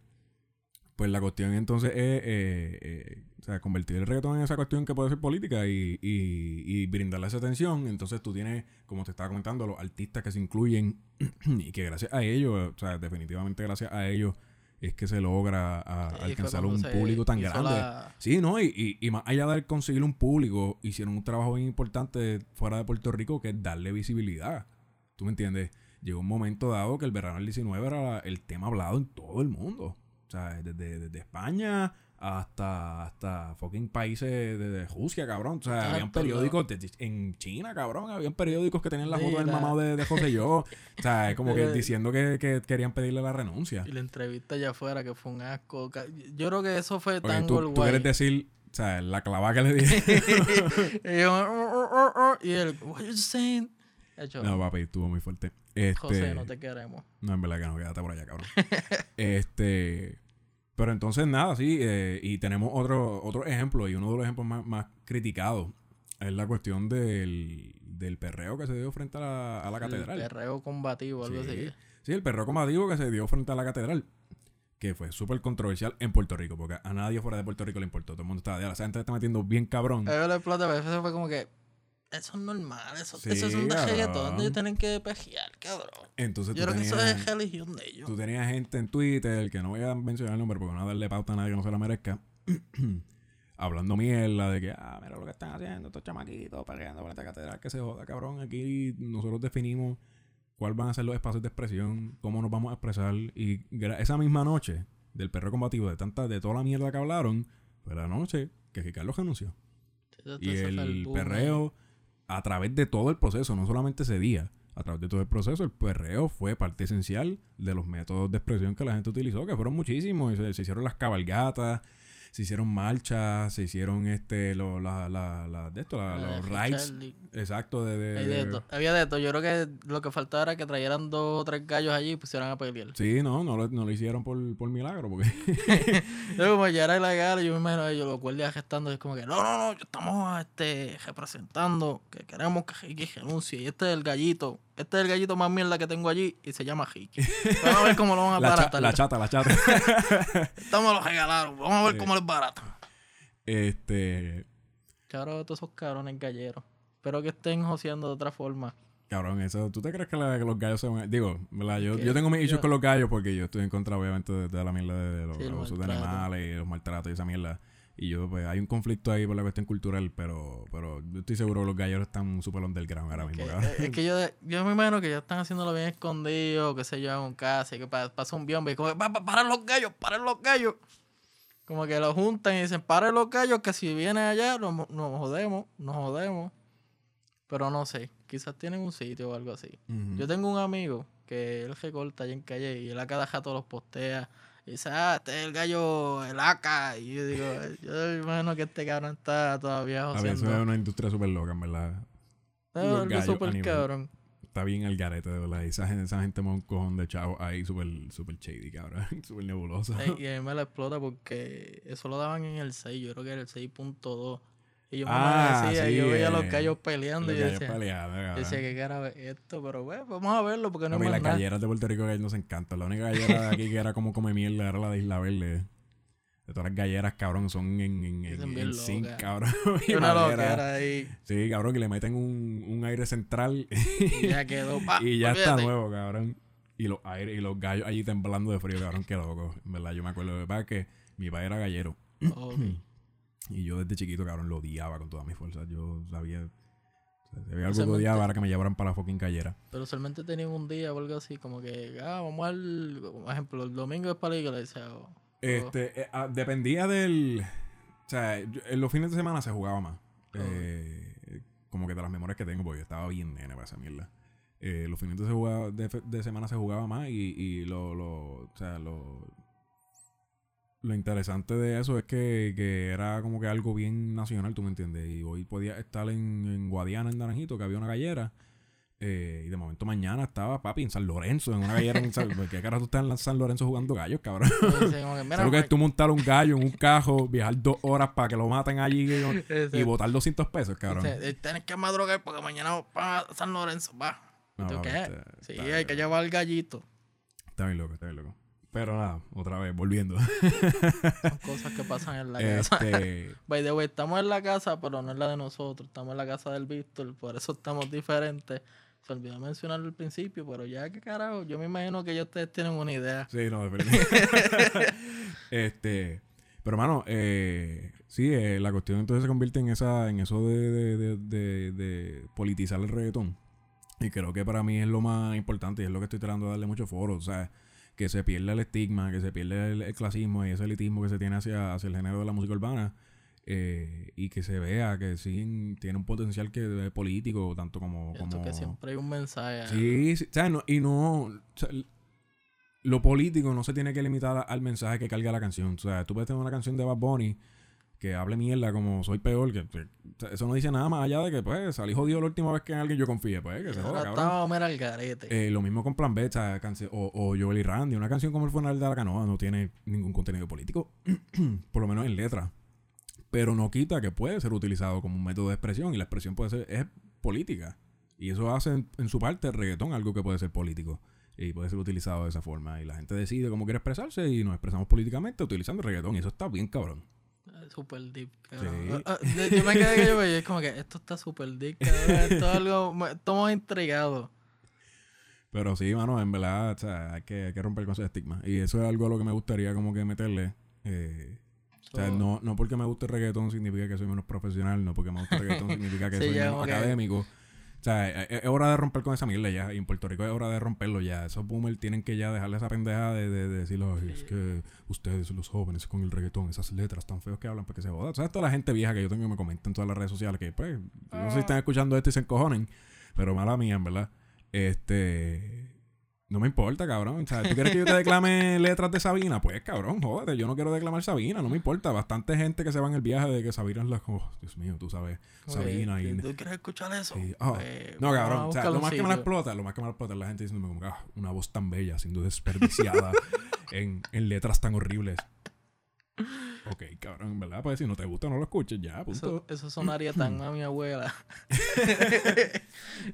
pues la cuestión entonces es, eh, eh, o sea, convertir el reggaetón en esa cuestión que puede ser política y, y, y brindarle esa atención. Entonces tú tienes, como te estaba comentando, los artistas que se incluyen y que gracias a ellos, o sea, definitivamente gracias a ellos es que se logra a- alcanzar un se público tan grande. la- Sí, ¿no? Y, y, y más allá de conseguir un público, hicieron un trabajo bien importante fuera de Puerto Rico que es darle visibilidad. ¿Tú me entiendes? Llegó un momento dado que el verano del 19 era el tema hablado en todo el mundo. O sea, desde, desde España hasta, hasta fucking países de, de Rusia, cabrón. O sea, habían Exacto, periódicos de- en China, cabrón. Habían periódicos que tenían la foto del mamado de, José Yo. O sea, es como que Eh, diciendo que, que querían pedirle la renuncia. Y la entrevista allá afuera, que fue un asco. Yo creo que eso fue tan tú, tú quieres decir, o sea, la clavada que le dije. y, yo, "Oh, oh, oh, oh", y él, what you saying? Hecho, No, papi, estuvo muy fuerte. Este, José, no te queremos. No, en verdad que no, quédate por allá, cabrón. este. Pero entonces, nada, sí. eh, y tenemos otro, otro ejemplo, y uno de los ejemplos más, más criticados es la cuestión del, del perreo que se dio frente a la, a la catedral. El perreo combativo, algo Sí. así. Sí, el perreo combativo que se dio frente a la catedral. Que fue súper controversial en Puerto Rico, porque a nadie fuera de Puerto Rico le importó. Todo el mundo estaba, ya, la gente está metiendo bien cabrón. Eso fue como que. Eso es normal, eso, Sí, eso es un de cabrón. reggaetón, ellos tienen que pejear, cabrón. Entonces Yo creo que eso es religión de ellos. Tú tenías gente en Twitter, que no voy a mencionar el nombre porque no voy a darle pauta a nadie que no se la merezca, hablando mierda de que, ah, mira lo que están haciendo estos chamaquitos, peleando por esta catedral, que se joda, cabrón. Aquí nosotros definimos cuáles van a ser los espacios de expresión, cómo nos vamos a expresar. Y esa misma noche del perro combativo, de tanta, de toda la mierda que hablaron, fue la noche que Ricardo renunció. Eso- Y el perreo, a través de todo el proceso, no solamente ese día, a través de todo el proceso, el perreo fue parte esencial de los métodos de expresión que la gente utilizó, que fueron muchísimos. Se, se hicieron las cabalgatas, se hicieron marchas, se hicieron este lo- la, la, la- de esto, la- los rides. Exacto, de, de-. Había de todo. Yo creo que lo que faltaba era que trajeran dos o tres gallos allí y pusieran a pelear. Sí, no, no lo, no lo hicieron por, por milagro, porque Yo como ya era yo me imagino a ellos los guardias gestando, es como que, no, no, no, estamos este, representando que queremos que Ricky renuncie. Y este es el gallito, este es el gallito más mierda que tengo allí y se llama Ricky. Vamos a ver cómo lo van a la, cha- baratar. la chata, la chata. Estamos lo regalaron, vamos a ver cómo les barato. este, Cabrón, todos esos cabrones galleros. Espero que estén joseando de otra forma. Cabrón, eso, ¿tú te crees que, la- que los gallos se van a- Digo, ¿verdad? Yo, yo tengo mis issues yo- con los gallos porque yo estoy en contra, obviamente, de, de la mierda de, de los Sí, abusos de animales y los maltratos y esa mierda. Y yo, pues, hay un conflicto ahí por la cuestión cultural, pero, pero yo estoy seguro que los gallos están súper underground ahora mismo, Que- cabrón. es que yo, yo me imagino que ellos están haciéndolo bien escondido, qué sé yo, en un casa, y que pa- pasa un biombo y como, "Pa- pa- paren los gallos, paren los gallos. Como que lo juntan y dicen, paren los gallos, que si vienen allá nos, nos jodemos, nos jodemos. Pero no sé, quizás tienen un sitio o algo así. Yo tengo un amigo que él recorta allá en calle y él a cada jato los postea. Y dice, ah, este es el gallo, el AK. Y yo digo, yo imagino que este cabrón está todavía A ver, eso es una industria súper loca, en verdad. No, a súper cabrón. Está bien al garete, de verdad. Esa gente, esa gente un cojón de chavo ahí súper super shady, cabrón. Súper nebulosa. Y a mí me la explota porque eso lo daban en el 6, yo creo que era el 6.2. Y yo me Ah, decía, sí, yo veía a los eh, gallos peleando y yo decía, cabrón. decía, ¿qué cara es esto? Pero bueno, vamos a verlo porque no A mí las galleras de Puerto Rico que nos encantan. La única gallera de aquí que era como come mierda era la de Isla Verde. De todas las galleras, cabrón, son en, en, en, en zinc, cabrón. Y una loquera ahí. Sí, cabrón, que le meten un, un aire central Y ya quedó. pa, y ya está olvídate. nuevo, cabrón. Y los aires y los gallos allí temblando de frío, cabrón, qué loco. En verdad, yo me acuerdo de que mi padre era gallero. Ok. Y yo desde chiquito, cabrón, lo odiaba con todas mis fuerzas. Yo sabía. si había algo que odiaba era que me llevaran para la fucking gallera. Pero usualmente tenían un día o algo así, como que, ah, vamos al. Por ejemplo, el domingo es para la iglesia. O, Este, eh, ah, dependía del. O sea, yo- en los fines de semana se jugaba más. Eh, como que de las memorias que tengo, porque yo estaba bien nene para esa mierda. Eh, los fines de, se jugaba- de, de semana se jugaba más y, y lo, lo, o sea, lo, lo interesante de eso es que, que era como que algo bien nacional, tú me entiendes. Y hoy podía estar en, en Guadiana, en Naranjito, que había una gallera. eh, y de momento mañana estaba papi en San Lorenzo, en una gallera en San ¿Qué carajo tú estás en San Lorenzo jugando gallos, cabrón? como que, Creo que tú montar un gallo en un cajo, viajar dos horas para que lo maten allí y, botar 200 pesos, cabrón. dice, "Eh, tienes que madrugar porque mañana vamos para San Lorenzo, va. No, ¿Tú qué? está- Sí, está hay bien que llevar el gallito. Está bien loco, está bien loco. Pero nada, otra vez, volviendo. Son cosas que pasan en la casa. este, By the way, estamos en la casa, pero no es la de nosotros. Estamos en la casa del Víctor, por eso estamos diferentes. Se olvidó mencionarlo al principio, pero ya que carajo, yo me imagino que ya ustedes tienen una idea. sí, no, este, pero hermano, eh, sí, eh, la cuestión entonces se convierte en esa, en eso de, de, de, de- de politizar el reggaetón. Y creo que para mí es lo más importante y es lo que estoy tratando de darle mucho foro. O sea, que se pierda el estigma, que se pierda el, el clasismo y ese elitismo que se tiene hacia, hacia el género de la música urbana. eh, y que se vea que sí tiene un potencial que es político, tanto como... Esto como que siempre hay un mensaje. Sí, sí, o sea, no- y no. o sea, l- lo político no se tiene que limitar al mensaje que carga la canción. O sea, tú puedes tener una canción de Bad Bunny que hable mierda como soy peor, que, eso no dice nada más allá de que pues salí jodido la última vez que en alguien yo confié, pues, que se joda, cabrón. mira al garete. Eh, lo mismo con Plan B, o, o Joel y Randy. Una canción como El Funeral de la Canoa no tiene ningún contenido político, por lo menos en letra. Pero no quita que puede ser utilizado como un método de expresión y la expresión puede ser es política. Y eso hace en, en su parte el reggaetón algo que puede ser político y puede ser utilizado de esa forma. Y la gente decide cómo quiere expresarse y nos expresamos políticamente utilizando el reggaetón. Y eso está bien cabrón. Super deep, cabrón. Sí. Ah, ah, Yo me quedé que yo es como que esto está super deep, cabrón. Esto es algo. Estamos intrigados. Pero sí, mano, en verdad, o sea, hay que, hay que romper con ese estigma. Y eso es algo a lo que me gustaría como que meterle. eh, o sea, no, no porque me guste el reggaetón significa que soy menos profesional, no porque me guste el reggaetón significa que Sí, soy menos académico. O sea, es, es hora de romper con esa mierda ya. Y en Puerto Rico es hora de romperlo ya. Esos boomers tienen que ya dejarle esa pendeja de, de, de decir, "Ay, es que ustedes, los jóvenes, con el reggaetón, esas letras tan feos que hablan, porque se jodan. O sea, toda la gente vieja que yo tengo que me comenta en todas las redes sociales que, pues, no sé si están escuchando esto y se encojonen, pero mala mía, en verdad. Este. No me importa, cabrón. O sea, ¿tú quieres que yo te declame letras de Sabina? Pues, cabrón, jódete. Yo no quiero declamar Sabina, no me importa. Bastante gente que se va en el viaje de que Sabina es la. Oh, Dios mío, tú sabes. Sabina y. ¿Tú quieres escuchar eso? Ah, Pues, no, cabrón. O sea, lo más que me la explota, lo más que me la explota es la gente diciéndome como, ah, una voz tan bella, siendo desperdiciada en, en letras tan horribles. Ok, cabrón, en verdad, pues si no te gusta, no lo escuches ya, punto. Eso, eso sonaría tan a mi abuela.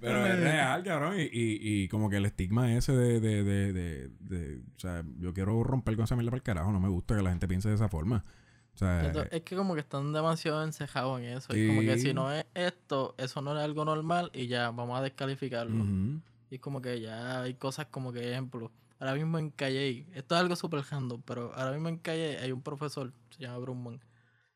Pero es real, cabrón. Y, y, y como que el estigma ese de, de, de, de, de- O sea, yo quiero romper con esa mierda para el carajo. No me gusta que la gente piense de esa forma. O sea, Esto- Es que como que están demasiado encejados en eso. Es como que si no es esto, eso no es algo normal y ya, vamos a descalificarlo. Y es como que ya hay cosas como que, ejemplo, ahora mismo en Calle, esto es algo super random, pero ahora mismo en Calle hay un profesor, se llama Brumman.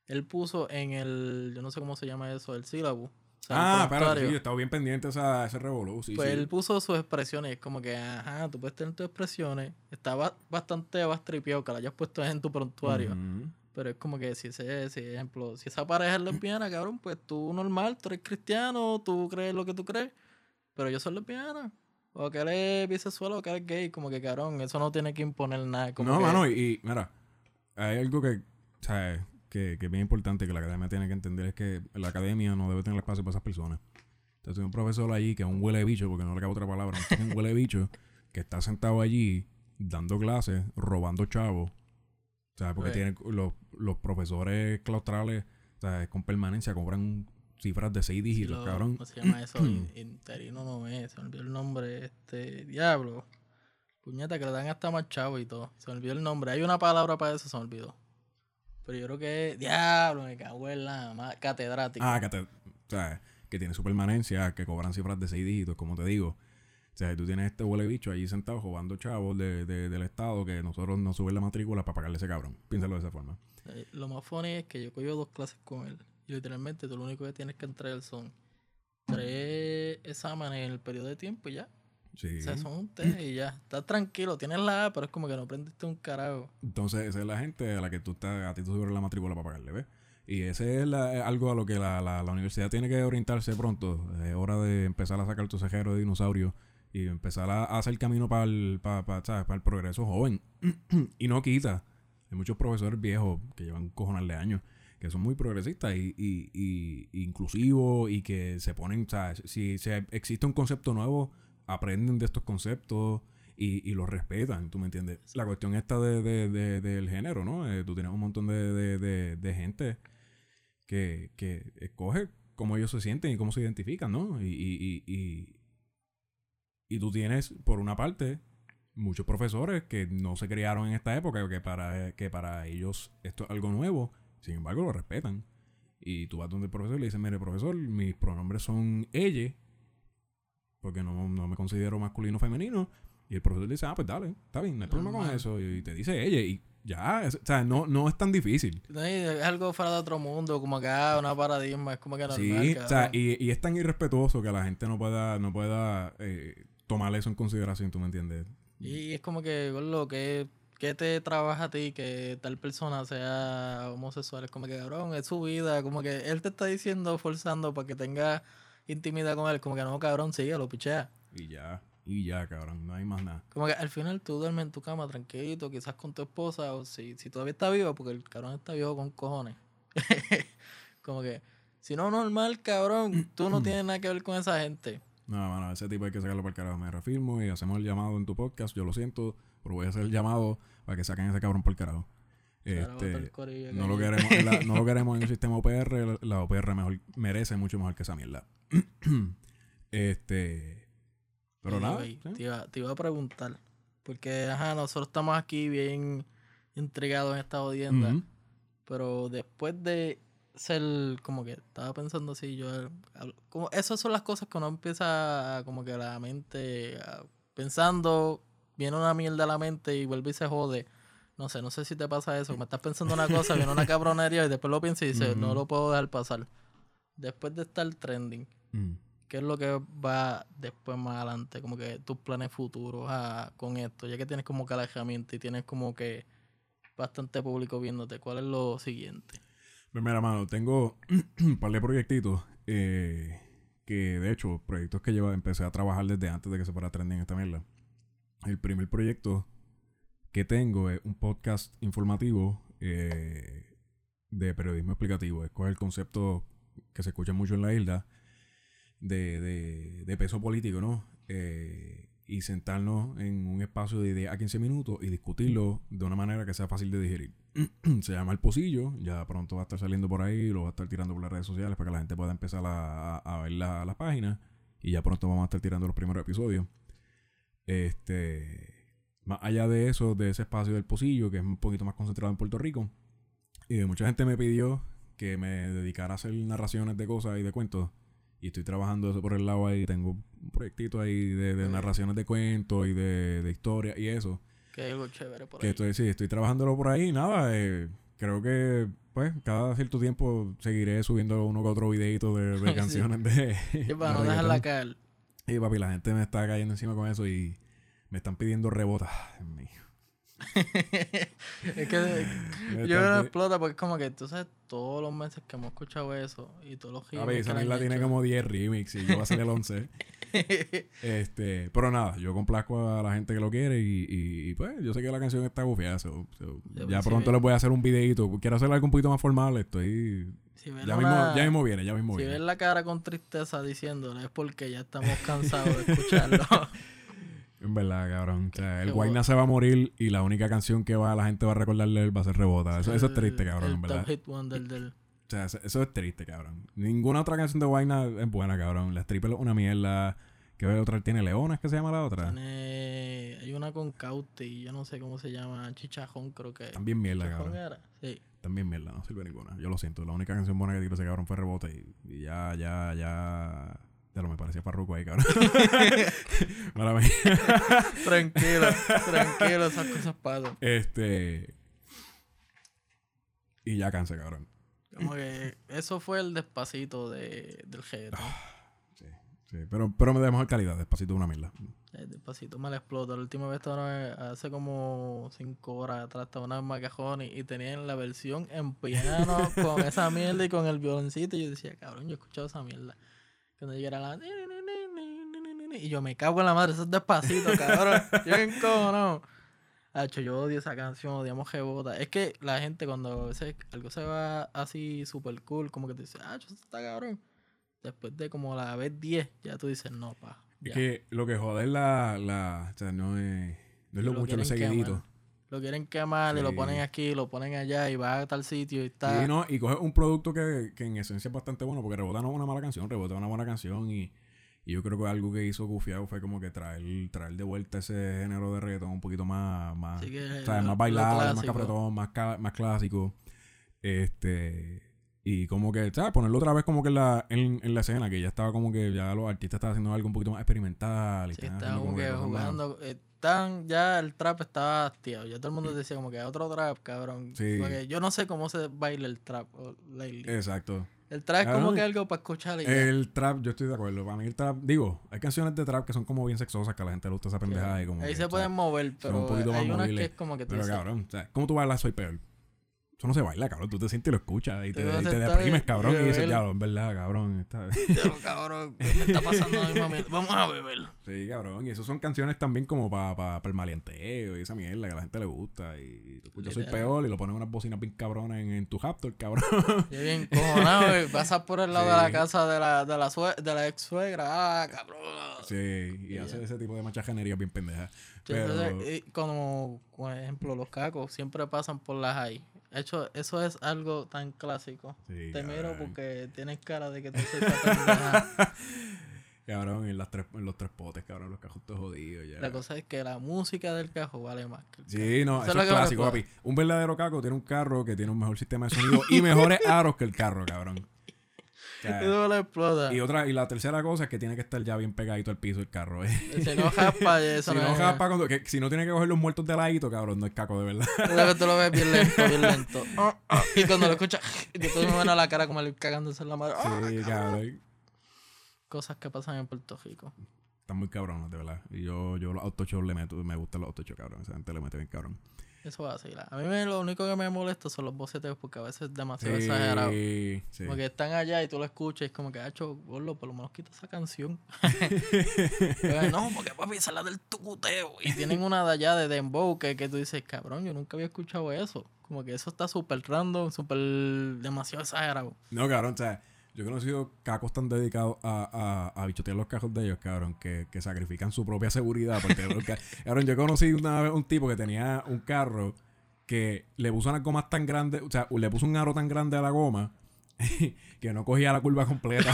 Él puso en el, yo no sé cómo se llama eso, el sílabo. o sea, Ah, pero prontuario. sí, yo estaba bien pendiente a esa, a ese revolú. Sí, pues sí. él puso sus expresiones, es como que, ajá, tú puedes tener tus expresiones, está ba- bastante bastripeado que la hayas puesto en tu prontuario. Pero es como que si ese, si ejemplo, si esa pareja es lesbiana, cabrón, pues tú normal, tú eres cristiano, tú crees lo que tú crees, pero yo soy lesbiana. O que eres bisexual o que eres gay, como que cabrón, eso no tiene que imponer nada. Como no, que- mano, y, y, mira, hay algo que, o sea, que, que es bien importante que la academia tiene que entender es que la academia no debe tener espacio para esas personas. Entonces, hay un profesor allí que es un huele bicho, porque no le cabe otra palabra, un huele bicho, que está sentado allí dando clases, robando chavos. O sea, porque Right. tienen los, los profesores claustrales, o sea, con permanencia, cobran cifras de seis dígitos, Lo- cabrón. ¿Cómo se llama eso? In- interino no es, se me olvidó el nombre. Este, diablo. Puñeta, que le dan hasta más chavo y todo. Se me olvidó el nombre. Hay una palabra para eso, se me olvidó. Pero yo creo que es. Diablo, me cago en la ma- catedrático. Ah, que, te- o sea, que tiene su permanencia, que cobran cifras de seis dígitos, como te digo. O sea, tú tienes este huele bicho allí sentado robando chavos de, de- del Estado que nosotros nos suben la matrícula para pagarle a ese cabrón. Piénsalo de esa forma. Eh, Lo más funny es que yo cojo dos clases con él. Y literalmente tú lo único que tienes que entregar son tres exámenes en el periodo de tiempo y ya. Sí. O sea, son un test y ya. Estás tranquilo, tienes la A, pero es como que no aprendiste un carajo. Entonces, esa es la gente a la que tú estás, a ti tú subes la matrícula para pagarle, ¿ves? Y ese es la- es algo a lo que la, la- la universidad tiene que orientarse pronto. Es hora de empezar a sacar tu cejero de dinosaurio y empezar a, a hacer camino para el, para, para, ¿sabes? para el progreso joven. y no quita. Hay muchos profesores viejos que llevan cojonal de años que son muy progresistas y, y, y- inclusivos y que se ponen, ¿sabes? Si, si existe un concepto nuevo, aprenden de estos conceptos y, los respetan, ¿tú me entiendes? La cuestión esta de, de- de- del género, ¿no? Eh, tú tienes un montón de, gente que, que escoge cómo ellos se sienten y cómo se identifican, ¿no? Y, y tú tienes, por una parte, muchos profesores que no se criaron en esta época, que para, que para ellos esto es algo nuevo, sin embargo lo respetan. Y tú vas donde el profesor y le dices, mire, profesor, mis pronombres son ella, porque no, no me considero masculino o femenino. Y el profesor dice, ah, pues dale, está bien, no hay problema con eso. Y te dice ella, y ya, es- o sea, no, no es tan difícil. No, Es algo fuera de otro mundo, como acá, una paradigma, es como que normal. Sí, o sea, y, y es tan irrespetuoso que la gente no pueda, no pueda eh, tomar eso en consideración, ¿tú me entiendes? Y es como que, lo que ¿qué te trabaja a ti que tal persona sea homosexual? Es como que, cabrón, es su vida. Como que él te está diciendo, forzando para que tenga intimidad con él. Como que no, cabrón, síguelo, pichea. Y ya, y ya, cabrón, no hay más nada. Como que al final tú duermes en tu cama tranquilito, quizás con tu esposa, o si, si todavía está vivo, porque el cabrón está vivo con cojones. como que, si no, normal, cabrón, tú no tienes nada que ver con esa gente. No, mano, ese tipo hay que sacarlo para el carajo. Me refirmo y hacemos el llamado en tu podcast. Yo lo siento, pero voy a hacer el llamado para que saquen a ese cabrón por el carajo. Este, corillo no, lo que- queremos, la- no lo queremos en el sistema OPR. La, OPR mejor, merece mucho mejor que esa mierda. este. Pero nada. Te, iba, te iba a preguntar. Porque, ajá, nosotros estamos aquí bien intrigados en esta audiencia. Pero después de ser, como que estaba pensando así, yo. Como, esas son las cosas que uno empieza, como que la mente, pensando, viene una mierda a la mente y vuelve y se jode. No sé, no sé si te pasa eso. Me estás pensando una cosa, viene una cabronería y después lo piensas y dices, no lo puedo dejar pasar. Después de estar trending, Mm. ¿Qué es lo que va después más adelante? Como que tus planes futuros ah, con esto, ya que tienes como que alejamiento y tienes como que bastante público viéndote, ¿cuál es lo siguiente? Pues mira, mano, tengo un par de proyectitos eh, que, de hecho, proyectos que lleva, empecé a trabajar desde antes de que se fuera trending esta mierda. El primer proyecto que tengo es un podcast informativo eh, de periodismo explicativo. Es el concepto que se escucha mucho en la isla de, de- peso político, ¿no? Eh, y sentarnos en un espacio de 10 a 15 minutos y discutirlo de una manera que sea fácil de digerir. se llama El Pocillo, ya pronto va a estar saliendo por ahí, lo va a estar tirando por las redes sociales para que la gente pueda empezar a, a- a ver la, la página y ya pronto vamos a estar tirando los primeros episodios. Este, más allá de eso, de ese espacio del Pocillo, que es un poquito más concentrado en Puerto Rico, y mucha gente me pidió que me dedicara a hacer narraciones de cosas y de cuentos. Y estoy trabajando eso por el lado ahí. Tengo un proyectito ahí de, narraciones de cuentos y de, de historia y eso. Que hay algo chévere por Que ahí. estoy, sí, estoy trabajándolo por ahí. Nada, eh, creo que pues cada cierto tiempo seguiré subiendo uno que otro videito de, de Sí. canciones de... Sí, para de no dejarla caer. Y papi, la gente me está cayendo encima con eso y me están pidiendo rebotas. Dios mío. es que yo me explota porque es como que tú sabes todos los meses que hemos escuchado eso y todos los A ver, esa la tiene como 10 remix y yo voy a hacer el 11. este, pero nada, yo complazco a la gente que lo quiere y, y, pues yo sé que la canción está bufiada. ya pronto les voy a hacer un videito. Quiero hacer algo un poquito más formal. Estoy. ya, mismo, ya mismo viene, ya mismo si viene. Si ves la cara con tristeza diciéndole es porque ya estamos cansados de escucharlo. En verdad, cabrón. O sea, el Guayna se va a morir y la única canción que va la gente va a recordarle va a ser Rebota. Eso, eso es triste, cabrón, en verdad. O sea, eso, es triste, cabrón. Ninguna otra canción de Guayna es buena, cabrón. La Stripper es una mierda. ¿Qué otra tiene? ¿Leonas que se llama la otra? Tiene... Hay una con Cauti, yo no sé cómo se llama. Chichajón creo que También mierda, cabrón. Era? Sí. También mierda, no sirve ninguna. Yo lo siento. La única canción buena que tiró ese cabrón fue Rebota y, y ya, ya, ya ya lo me parecía parruco ahí, cabrón. tranquilo, tranquilo, esas cosas pasan. Este. Y ya cansé, cabrón. Como que eso fue el despacito de, del género. sí, sí. Pero, pero me da mejor calidad, despacito una mierda. El despacito me la explota. La última vez estaba hace como cinco horas atrás estaba una en y, y tenían la versión en piano con esa mierda y con el violoncito. Y yo decía, cabrón, yo he escuchado esa mierda. Cuando llegara la. Y yo me cago en la madre, eso es despacito, cabrón. Bien no. Hacho, yo odio esa canción, odiamos Jebota. Es que la gente cuando a veces algo se va así super cool, como que te dice, ah, eso está cabrón. Después de como la vez 10, ya tú dices, no, pa. Es que lo que jode es la, la. O sea, no es. No es lo, mucho lo seguidito lo quieren quemar y lo ponen aquí, lo ponen allá y va a tal sitio y está. Sí, no, y coge un producto que, que en esencia es bastante bueno, porque Rebota no es una mala canción, Rebota es una buena canción y, y yo creo que algo que hizo Gufiado fue como que traer, traer de vuelta ese género de reggaetón un poquito más, más, más bailable, más capretón, más, más clásico. Este. Y como que, ¿sabes? Ponerlo otra vez como que en la, en, en la escena, que ya estaba como que ya los artistas estaban haciendo algo un poquito más experimental. Y sí, estaban como que jugando. Eh, ya el trap estaba hastiado. Ya todo el mundo decía como que otro trap, cabrón. Porque yo no sé cómo se baila el trap Exacto. El trap es como que algo para escuchar. el trap, yo estoy de acuerdo. Para mí el trap, digo, hay canciones de trap que son como bien sexosas que a la gente le gusta esa pendejada. Y como Ahí se pueden mover, pero hay unas que es como que tú Pero cabrón, o sea, ¿cómo tú bailas Soy Peor? Eso no se baila, cabrón. Tú te sientes y lo escuchas y te, y te deprimes, cabrón. Y dices, ya, en verdad, cabrón. Está... cabrón, ¿qué me está pasando a mi mami? Vamos a beber. Sí, cabrón. Y eso son canciones también como para pa, pa el malienteo y esa mierda que a la gente le gusta. Y tú escuchas Soy Peor y lo pones unas bocinas bien cabronas en, en tu Raptor, cabrón. Y bien cojonado, güey. Pasas por el lado de la casa de la, de la, de la ex suegra. Ah, cabrón. Sí, y, hace ese tipo de machajanería bien pendeja. Pero... como, por ejemplo, los cacos siempre pasan por las ahí hecho, eso es algo tan clásico. te miro porque tienes cara de que te soy Cabrón, en, las tres, en los tres potes, cabrón, los cajos todos jodidos ya. La cosa es que la música del cajo vale más que el Sí, no, eso, es, clásico, papi. Un verdadero caco tiene un carro que tiene un mejor sistema de sonido y mejores aros que el carro, cabrón. Explota. Y otra, y la tercera cosa es que tiene que estar ya bien pegadito al piso el carro, eh. Si no japa, eso si no, japa cuando, que, si no tiene que coger los muertos de ladito, cabrón, no es caco de verdad. Que tú lo ves bien lento, bien lento. Oh, oh. Y cuando lo escuchas, después me van a la cara como el cagándose en la madre. Sí, cabrón. Cosas que pasan en Puerto Rico. Están muy cabrones, de verdad. Y yo, yo los autoshows le meto, me gustan los autoshows, cabrón. Esa gente le mete bien cabrón. Eso va. A mí me, lo único que me molesta son los boceteos porque a veces es demasiado exagerado. Sí. Porque están allá y tú lo escuchas y es como que, ha hecho gordo, por lo menos quita esa canción. no, porque papi, esa es la del tucuteo. Y tienen una de allá de Dembow que, que tú dices, cabrón, yo nunca había escuchado eso. Como que eso está súper random, súper demasiado exagerado. No, cabrón, o sea yo he conocido cacos tan dedicados a, a, a bichotear los cajos de ellos, cabrón, que, que sacrifican su propia seguridad. Porque, cabrón, yo conocí una vez un tipo que tenía un carro que le puso unas gomas tan grandes, o sea, le puso un aro tan grande a la goma que no cogía la curva completa.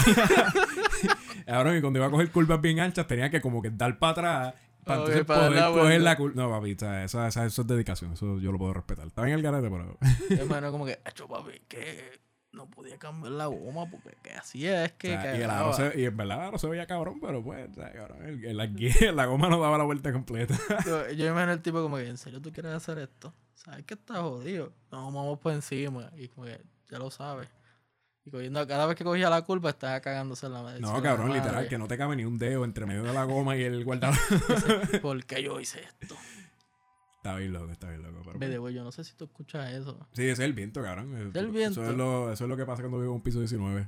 cabrón, y cuando iba a coger curvas bien anchas tenía que como que dar para atrás para entonces poder coger la curva. No, papi, eso, eso, es dedicación. Eso yo lo puedo respetar. Está bien el garete, pero... Hermano, como que, hecho, papi, que no podía cambiar la goma porque así es que. y, y en verdad no se veía cabrón, pero pues, cabrón, el, la goma no daba la vuelta completa. yo, yo imagino el tipo como que, ¿en serio tú quieres hacer esto? ¿Sabes que está jodido? No, vamos por encima. Y como que ya lo sabes. Y cogiendo, cada vez que cogía la culpa estaba cagándose en la madre. No, cabrón, literal, que no te cabe ni un dedo entre medio de la goma y el guardador. ¿Por qué yo hice esto? Está bien loco, está bien loco. Pero, Ve de güey, yo no sé si tú escuchas eso. sí, ese es el viento, cabrón. Es el viento. Eso es, lo, eso es lo que pasa cuando vivo en un piso 19.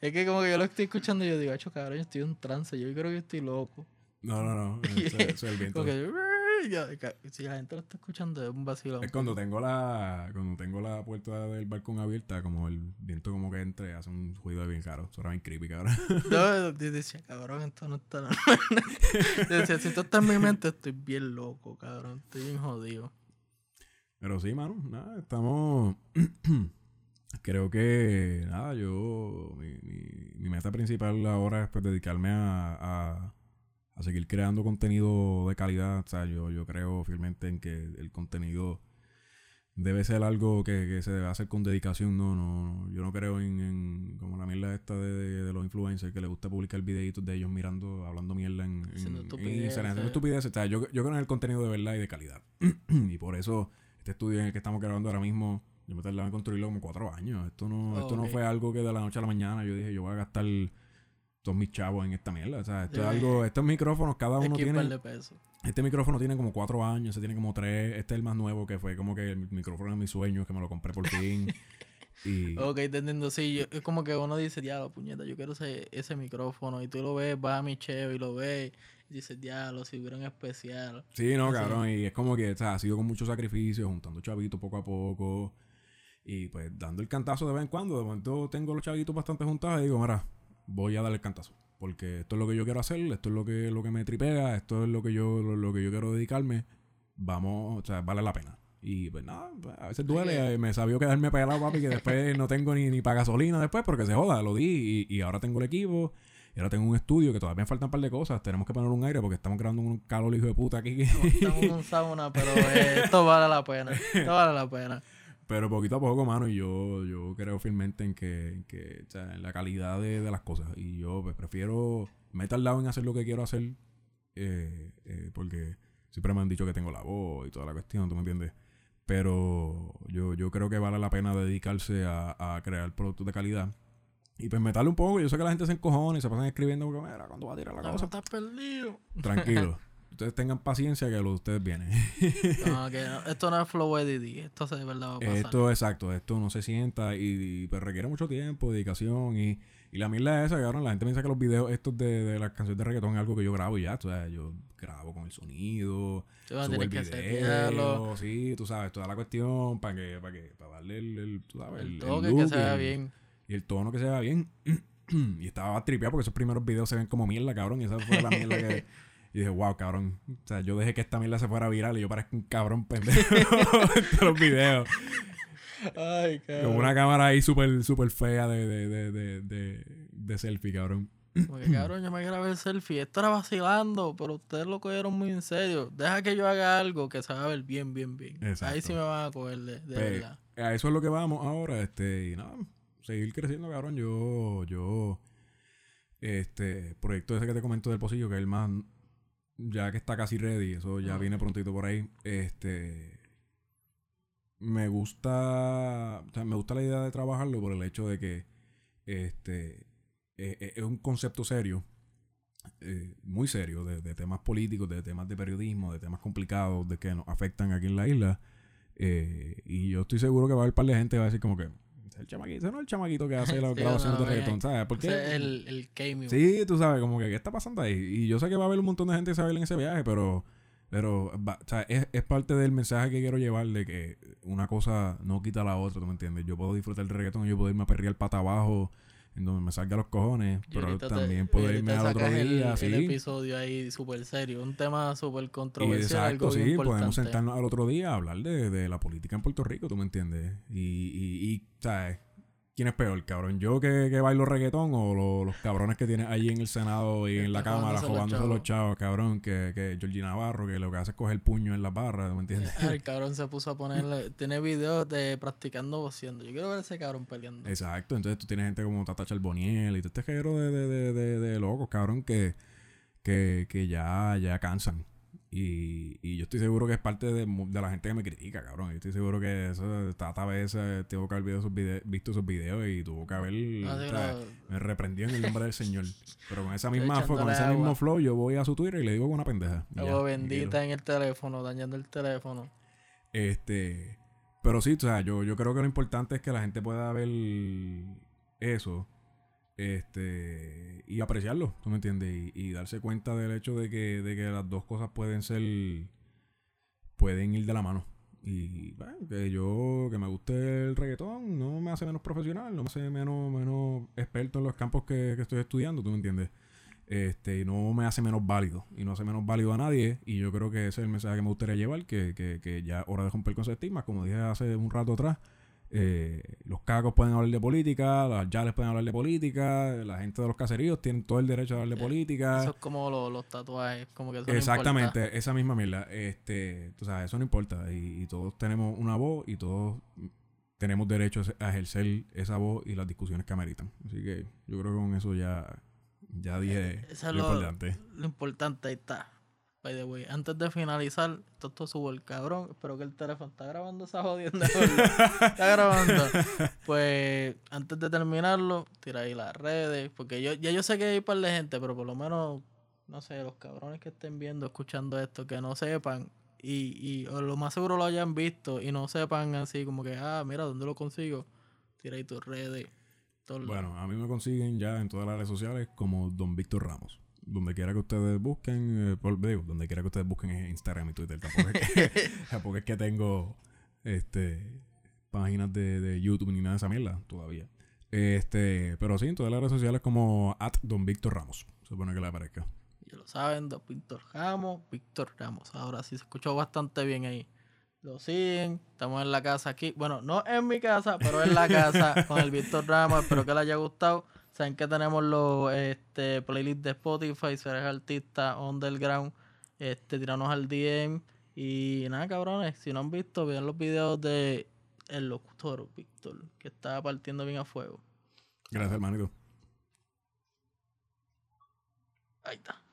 Es que como que yo lo estoy escuchando y yo digo, acho cabrón, yo estoy en un trance, yo creo que estoy loco. No, no, no. Eso, eso es el viento. Como que, si la gente lo está escuchando es un vacilo. Es cuando tengo la cuando tengo la puerta del balcón abierta, como el viento como que entre, hace un ruido de bien caro. Eso era bien creepy, cabrón. Yo yo decía, cabrón, esto no está normal. Yo decía, si esto está en mi mente, estoy bien loco, cabrón. Estoy bien jodido. Pero sí, mano, nada, estamos. Creo que, nada, yo. Mi, mi, mi meta principal ahora es pues dedicarme a, a, a seguir creando contenido de calidad. O sea, yo, yo creo fielmente en que el contenido debe ser algo que, que se debe hacer con dedicación. No, no, yo no creo en, en como la mierda esta de, de, de los influencers que les gusta publicar videitos de ellos mirando, hablando mierda en, en, en estupideces. Instagram, haciendo estupideces. O sea, yo, yo creo en el contenido de verdad y de calidad. y por eso este estudio en el que estamos grabando ahora mismo, yo me tardaba en construirlo como cuatro años. Esto no, esto no fue algo que de la noche a la mañana yo dije, yo voy a gastar todos mis chavos en esta mierda. O sea, esto es Ya. algo, estos micrófonos, cada uno tiene. de. Este micrófono tiene como cuatro años, ese tiene como tres. Este es el más nuevo que fue como que el micrófono de mis sueños, que me lo compré por fin. y Ok, te entiendo. Sí, yo- es como que uno dice, diablo, puñeta, yo quiero ese, ese micrófono. Y tú lo ves, vas a mi cheo y lo ves. Y dices, diablo, si hubiera un especial. Sí, no, Así. cabrón. Y es como que, o sea, ha sido con mucho sacrificio, juntando chavitos poco a poco. Y pues dando el cantazo de vez en cuando. De momento tengo los chavitos bastante juntados y digo, mira, voy a darle el cantazo. Porque esto es lo que yo quiero hacer, esto es lo que, lo que me tripea, esto es lo que yo, lo, lo que yo quiero dedicarme. Vamos, o sea, vale la pena. Y pues nada, pues, a veces duele. eh, Me sabió quedarme pelado, papi, que después no tengo ni, ni para gasolina después porque se joda, lo di. Y, y ahora tengo el equipo. Y ahora tengo un estudio que todavía me faltan un par de cosas. Tenemos que poner un aire porque estamos creando un calor hijo de puta aquí. Estamos en un sauna, pero eh, esto vale la pena. Esto vale la pena. Pero poquito a poco, mano, y yo, yo creo firmemente en que, en que o sea, en la calidad de, de las cosas. Y yo pues, prefiero, me he tardado en hacer lo que quiero hacer, eh, eh, porque siempre me han dicho que tengo la voz y toda la cuestión, ¿tú me entiendes? Pero yo, yo creo que vale la pena dedicarse a, a crear productos de calidad. Y pues meterle un poco, yo sé que la gente se encojona y se pasan escribiendo, porque, mira, ¿cuándo va a tirar la No, cosa? estás perdido. Tranquilo. Ustedes tengan paciencia que lo de ustedes viene. No, que no, esto no es Flow Edit. Esto se de verdad va a pasar. Esto, exacto, esto no se sienta y, y, pues, requiere mucho tiempo, dedicación y, y la mierda es esa, cabrón. La gente piensa que los videos estos de, de las canciones de reggaetón es algo que yo grabo y ya, o sea, yo grabo con el sonido, subo el video, sí, tú sabes, toda la cuestión para que, para que, para darle el, el, tú sabes, El el, toque que se vea bien. y el tono que se vea bien. y estaba tripeado porque esos primeros videos se ven como mierda, cabrón. Y esa fue la mierda que. Y dije, wow, cabrón. O sea, yo dejé que esta mierda se fuera viral y yo parezco un cabrón pendejo en los videos. Ay, Con cabrón. una cámara ahí súper, súper fea de, de, de, de, de, de selfie, cabrón. Como que, cabrón, yo me grabé el selfie. Esto era vacilando, pero ustedes lo cogieron muy en serio. Deja que yo haga algo que se va a ver bien, bien, bien. Ahí Exacto. sí me van a coger de, de Pues, verdad. a eso es lo que vamos ahora, este, y nada, seguir creciendo, cabrón. Yo, yo, este, proyecto ese que te comento del pocillo, que es el más, ya que está casi ready, eso ya Ajá. viene prontito por ahí, este, me gusta, o sea, me gusta la idea de trabajarlo por el hecho de que, este, eh, eh, es un concepto serio, eh, muy serio, de, de temas políticos, de temas de periodismo, de temas complicados, de que nos afectan aquí en la isla. Eh, y yo estoy seguro que va a haber un par de gente que va a decir como que "Ese es el chamaquito, no el chamaquito que hace las Sí, grabaciones no, de reggaetón, ¿sabes? Porque el, el cameo. sí, tú sabes, como que qué está pasando ahí. Y yo sé que va a haber un montón de gente que se va a ir en ese viaje, pero pero va- o sea, es, es parte del mensaje que quiero llevar de que una cosa no quita la otra, ¿tú me entiendes? Yo puedo disfrutar del reggaetón, yo puedo irme a perrear pata abajo en donde me salga los cojones, Y pero te- también y puedo ahorita irme al otro el- día, el, sí. episodio ahí súper serio. Un tema súper Y controversial. exacto, algo bien sí, podemos sentarnos al otro día a hablar de, de la política en Puerto Rico, ¿tú me entiendes? Y, y, y ¿sabes? ¿Quién es peor, cabrón? ¿Yo que, que bailo reggaetón o lo- los cabrones que tienes allí en el Senado y en la Cámara robándose los jugándose los chavos, cabrón? Que, que Georgie Navarro, que lo que hace es coger puño en la barra, ¿tú me entiendes? El cabrón se puso a ponerle. Tiene videos de practicando boceando. Yo quiero ver a ese cabrón peleando. Exacto, entonces tú tienes gente como Tata Charboniel y todo este género de, de, de, de, de locos, cabrón, que, que, que ya, ya cansan. Y, y yo estoy seguro que es parte de, de la gente que me critica, cabrón. Yo estoy seguro que eso, Tata a veces tuvo que haber visto esos, vide- visto esos videos y tuvo que haber... No, sí, o sea, no, Me reprendió en el nombre del Señor. Pero con esa misma con ese mismo flow, yo voy a su Twitter y le digo una pendeja. Agua bendita en el teléfono, dañando el teléfono. Este, pero sí, o sea, yo, yo creo que lo importante es que la gente pueda ver eso, este, y apreciarlo, ¿tú me entiendes? Y, y darse cuenta del hecho de que, de que las dos cosas pueden ser, pueden ir de la mano. Y bueno, que yo, que me guste el reggaetón, no me hace menos profesional, no me hace menos, menos experto en los campos que, que estoy estudiando, ¿tú me entiendes? Este, y no me hace menos válido. Y no hace menos válido a nadie. Y yo creo que ese es el mensaje que me gustaría llevar, que, que, que ya hora de romper con ese estigma. Como dije hace un rato atrás, eh, los cacos pueden hablar de política, las yales pueden hablar de política, la gente de los caseríos tienen todo el derecho a hablar de Eh, política. Eso es como lo- los tatuajes, como que eso no. Exactamente, esa misma mierda. Este, tú sabes, eso no importa. Y, y todos tenemos una voz y todos tenemos derecho a ejercer esa voz y las discusiones que ameritan. Así que yo creo que con eso ya, ya dije Eso es lo lo- importante. Lo importante ahí está. By the way, antes de finalizar, esto, esto subo el cabrón. Espero que el teléfono está grabando esa jodienda. está grabando. Pues antes de terminarlo, tira ahí las redes. Porque yo ya yo sé que hay un par de gente, pero por lo menos, no sé, los cabrones que estén viendo, escuchando esto, que no sepan. Y, y o lo más seguro lo hayan visto y no sepan así como que, ah, mira, ¿dónde lo consigo? Tira ahí tus redes. Bueno, a mí me consiguen ya en todas las redes sociales como Don Víctor Ramos. Donde quiera que ustedes busquen, eh, por- digo, donde quiera que ustedes busquen en Instagram y Twitter. Tampoco es que, tampoco es que tengo este páginas de, de YouTube ni nada de esa mierda todavía. Este, pero sí, en todas las redes sociales como at Don Víctor Ramos. Se supone que le aparezca. Ya lo saben, Don Víctor Ramos, Víctor Ramos. Ahora sí se escuchó bastante bien ahí. Lo siguen, estamos en la casa aquí. Bueno, no en mi casa, pero en la casa con el Víctor Ramos. Espero que les haya gustado. Saben que tenemos los este, playlists de Spotify, si eres artista, underground, este, tiranos al DM. Y nada, cabrones, si no han visto, vean los videos de El Locutor, Víctor, que está partiendo bien a fuego. Gracias, hermanito. Ahí está.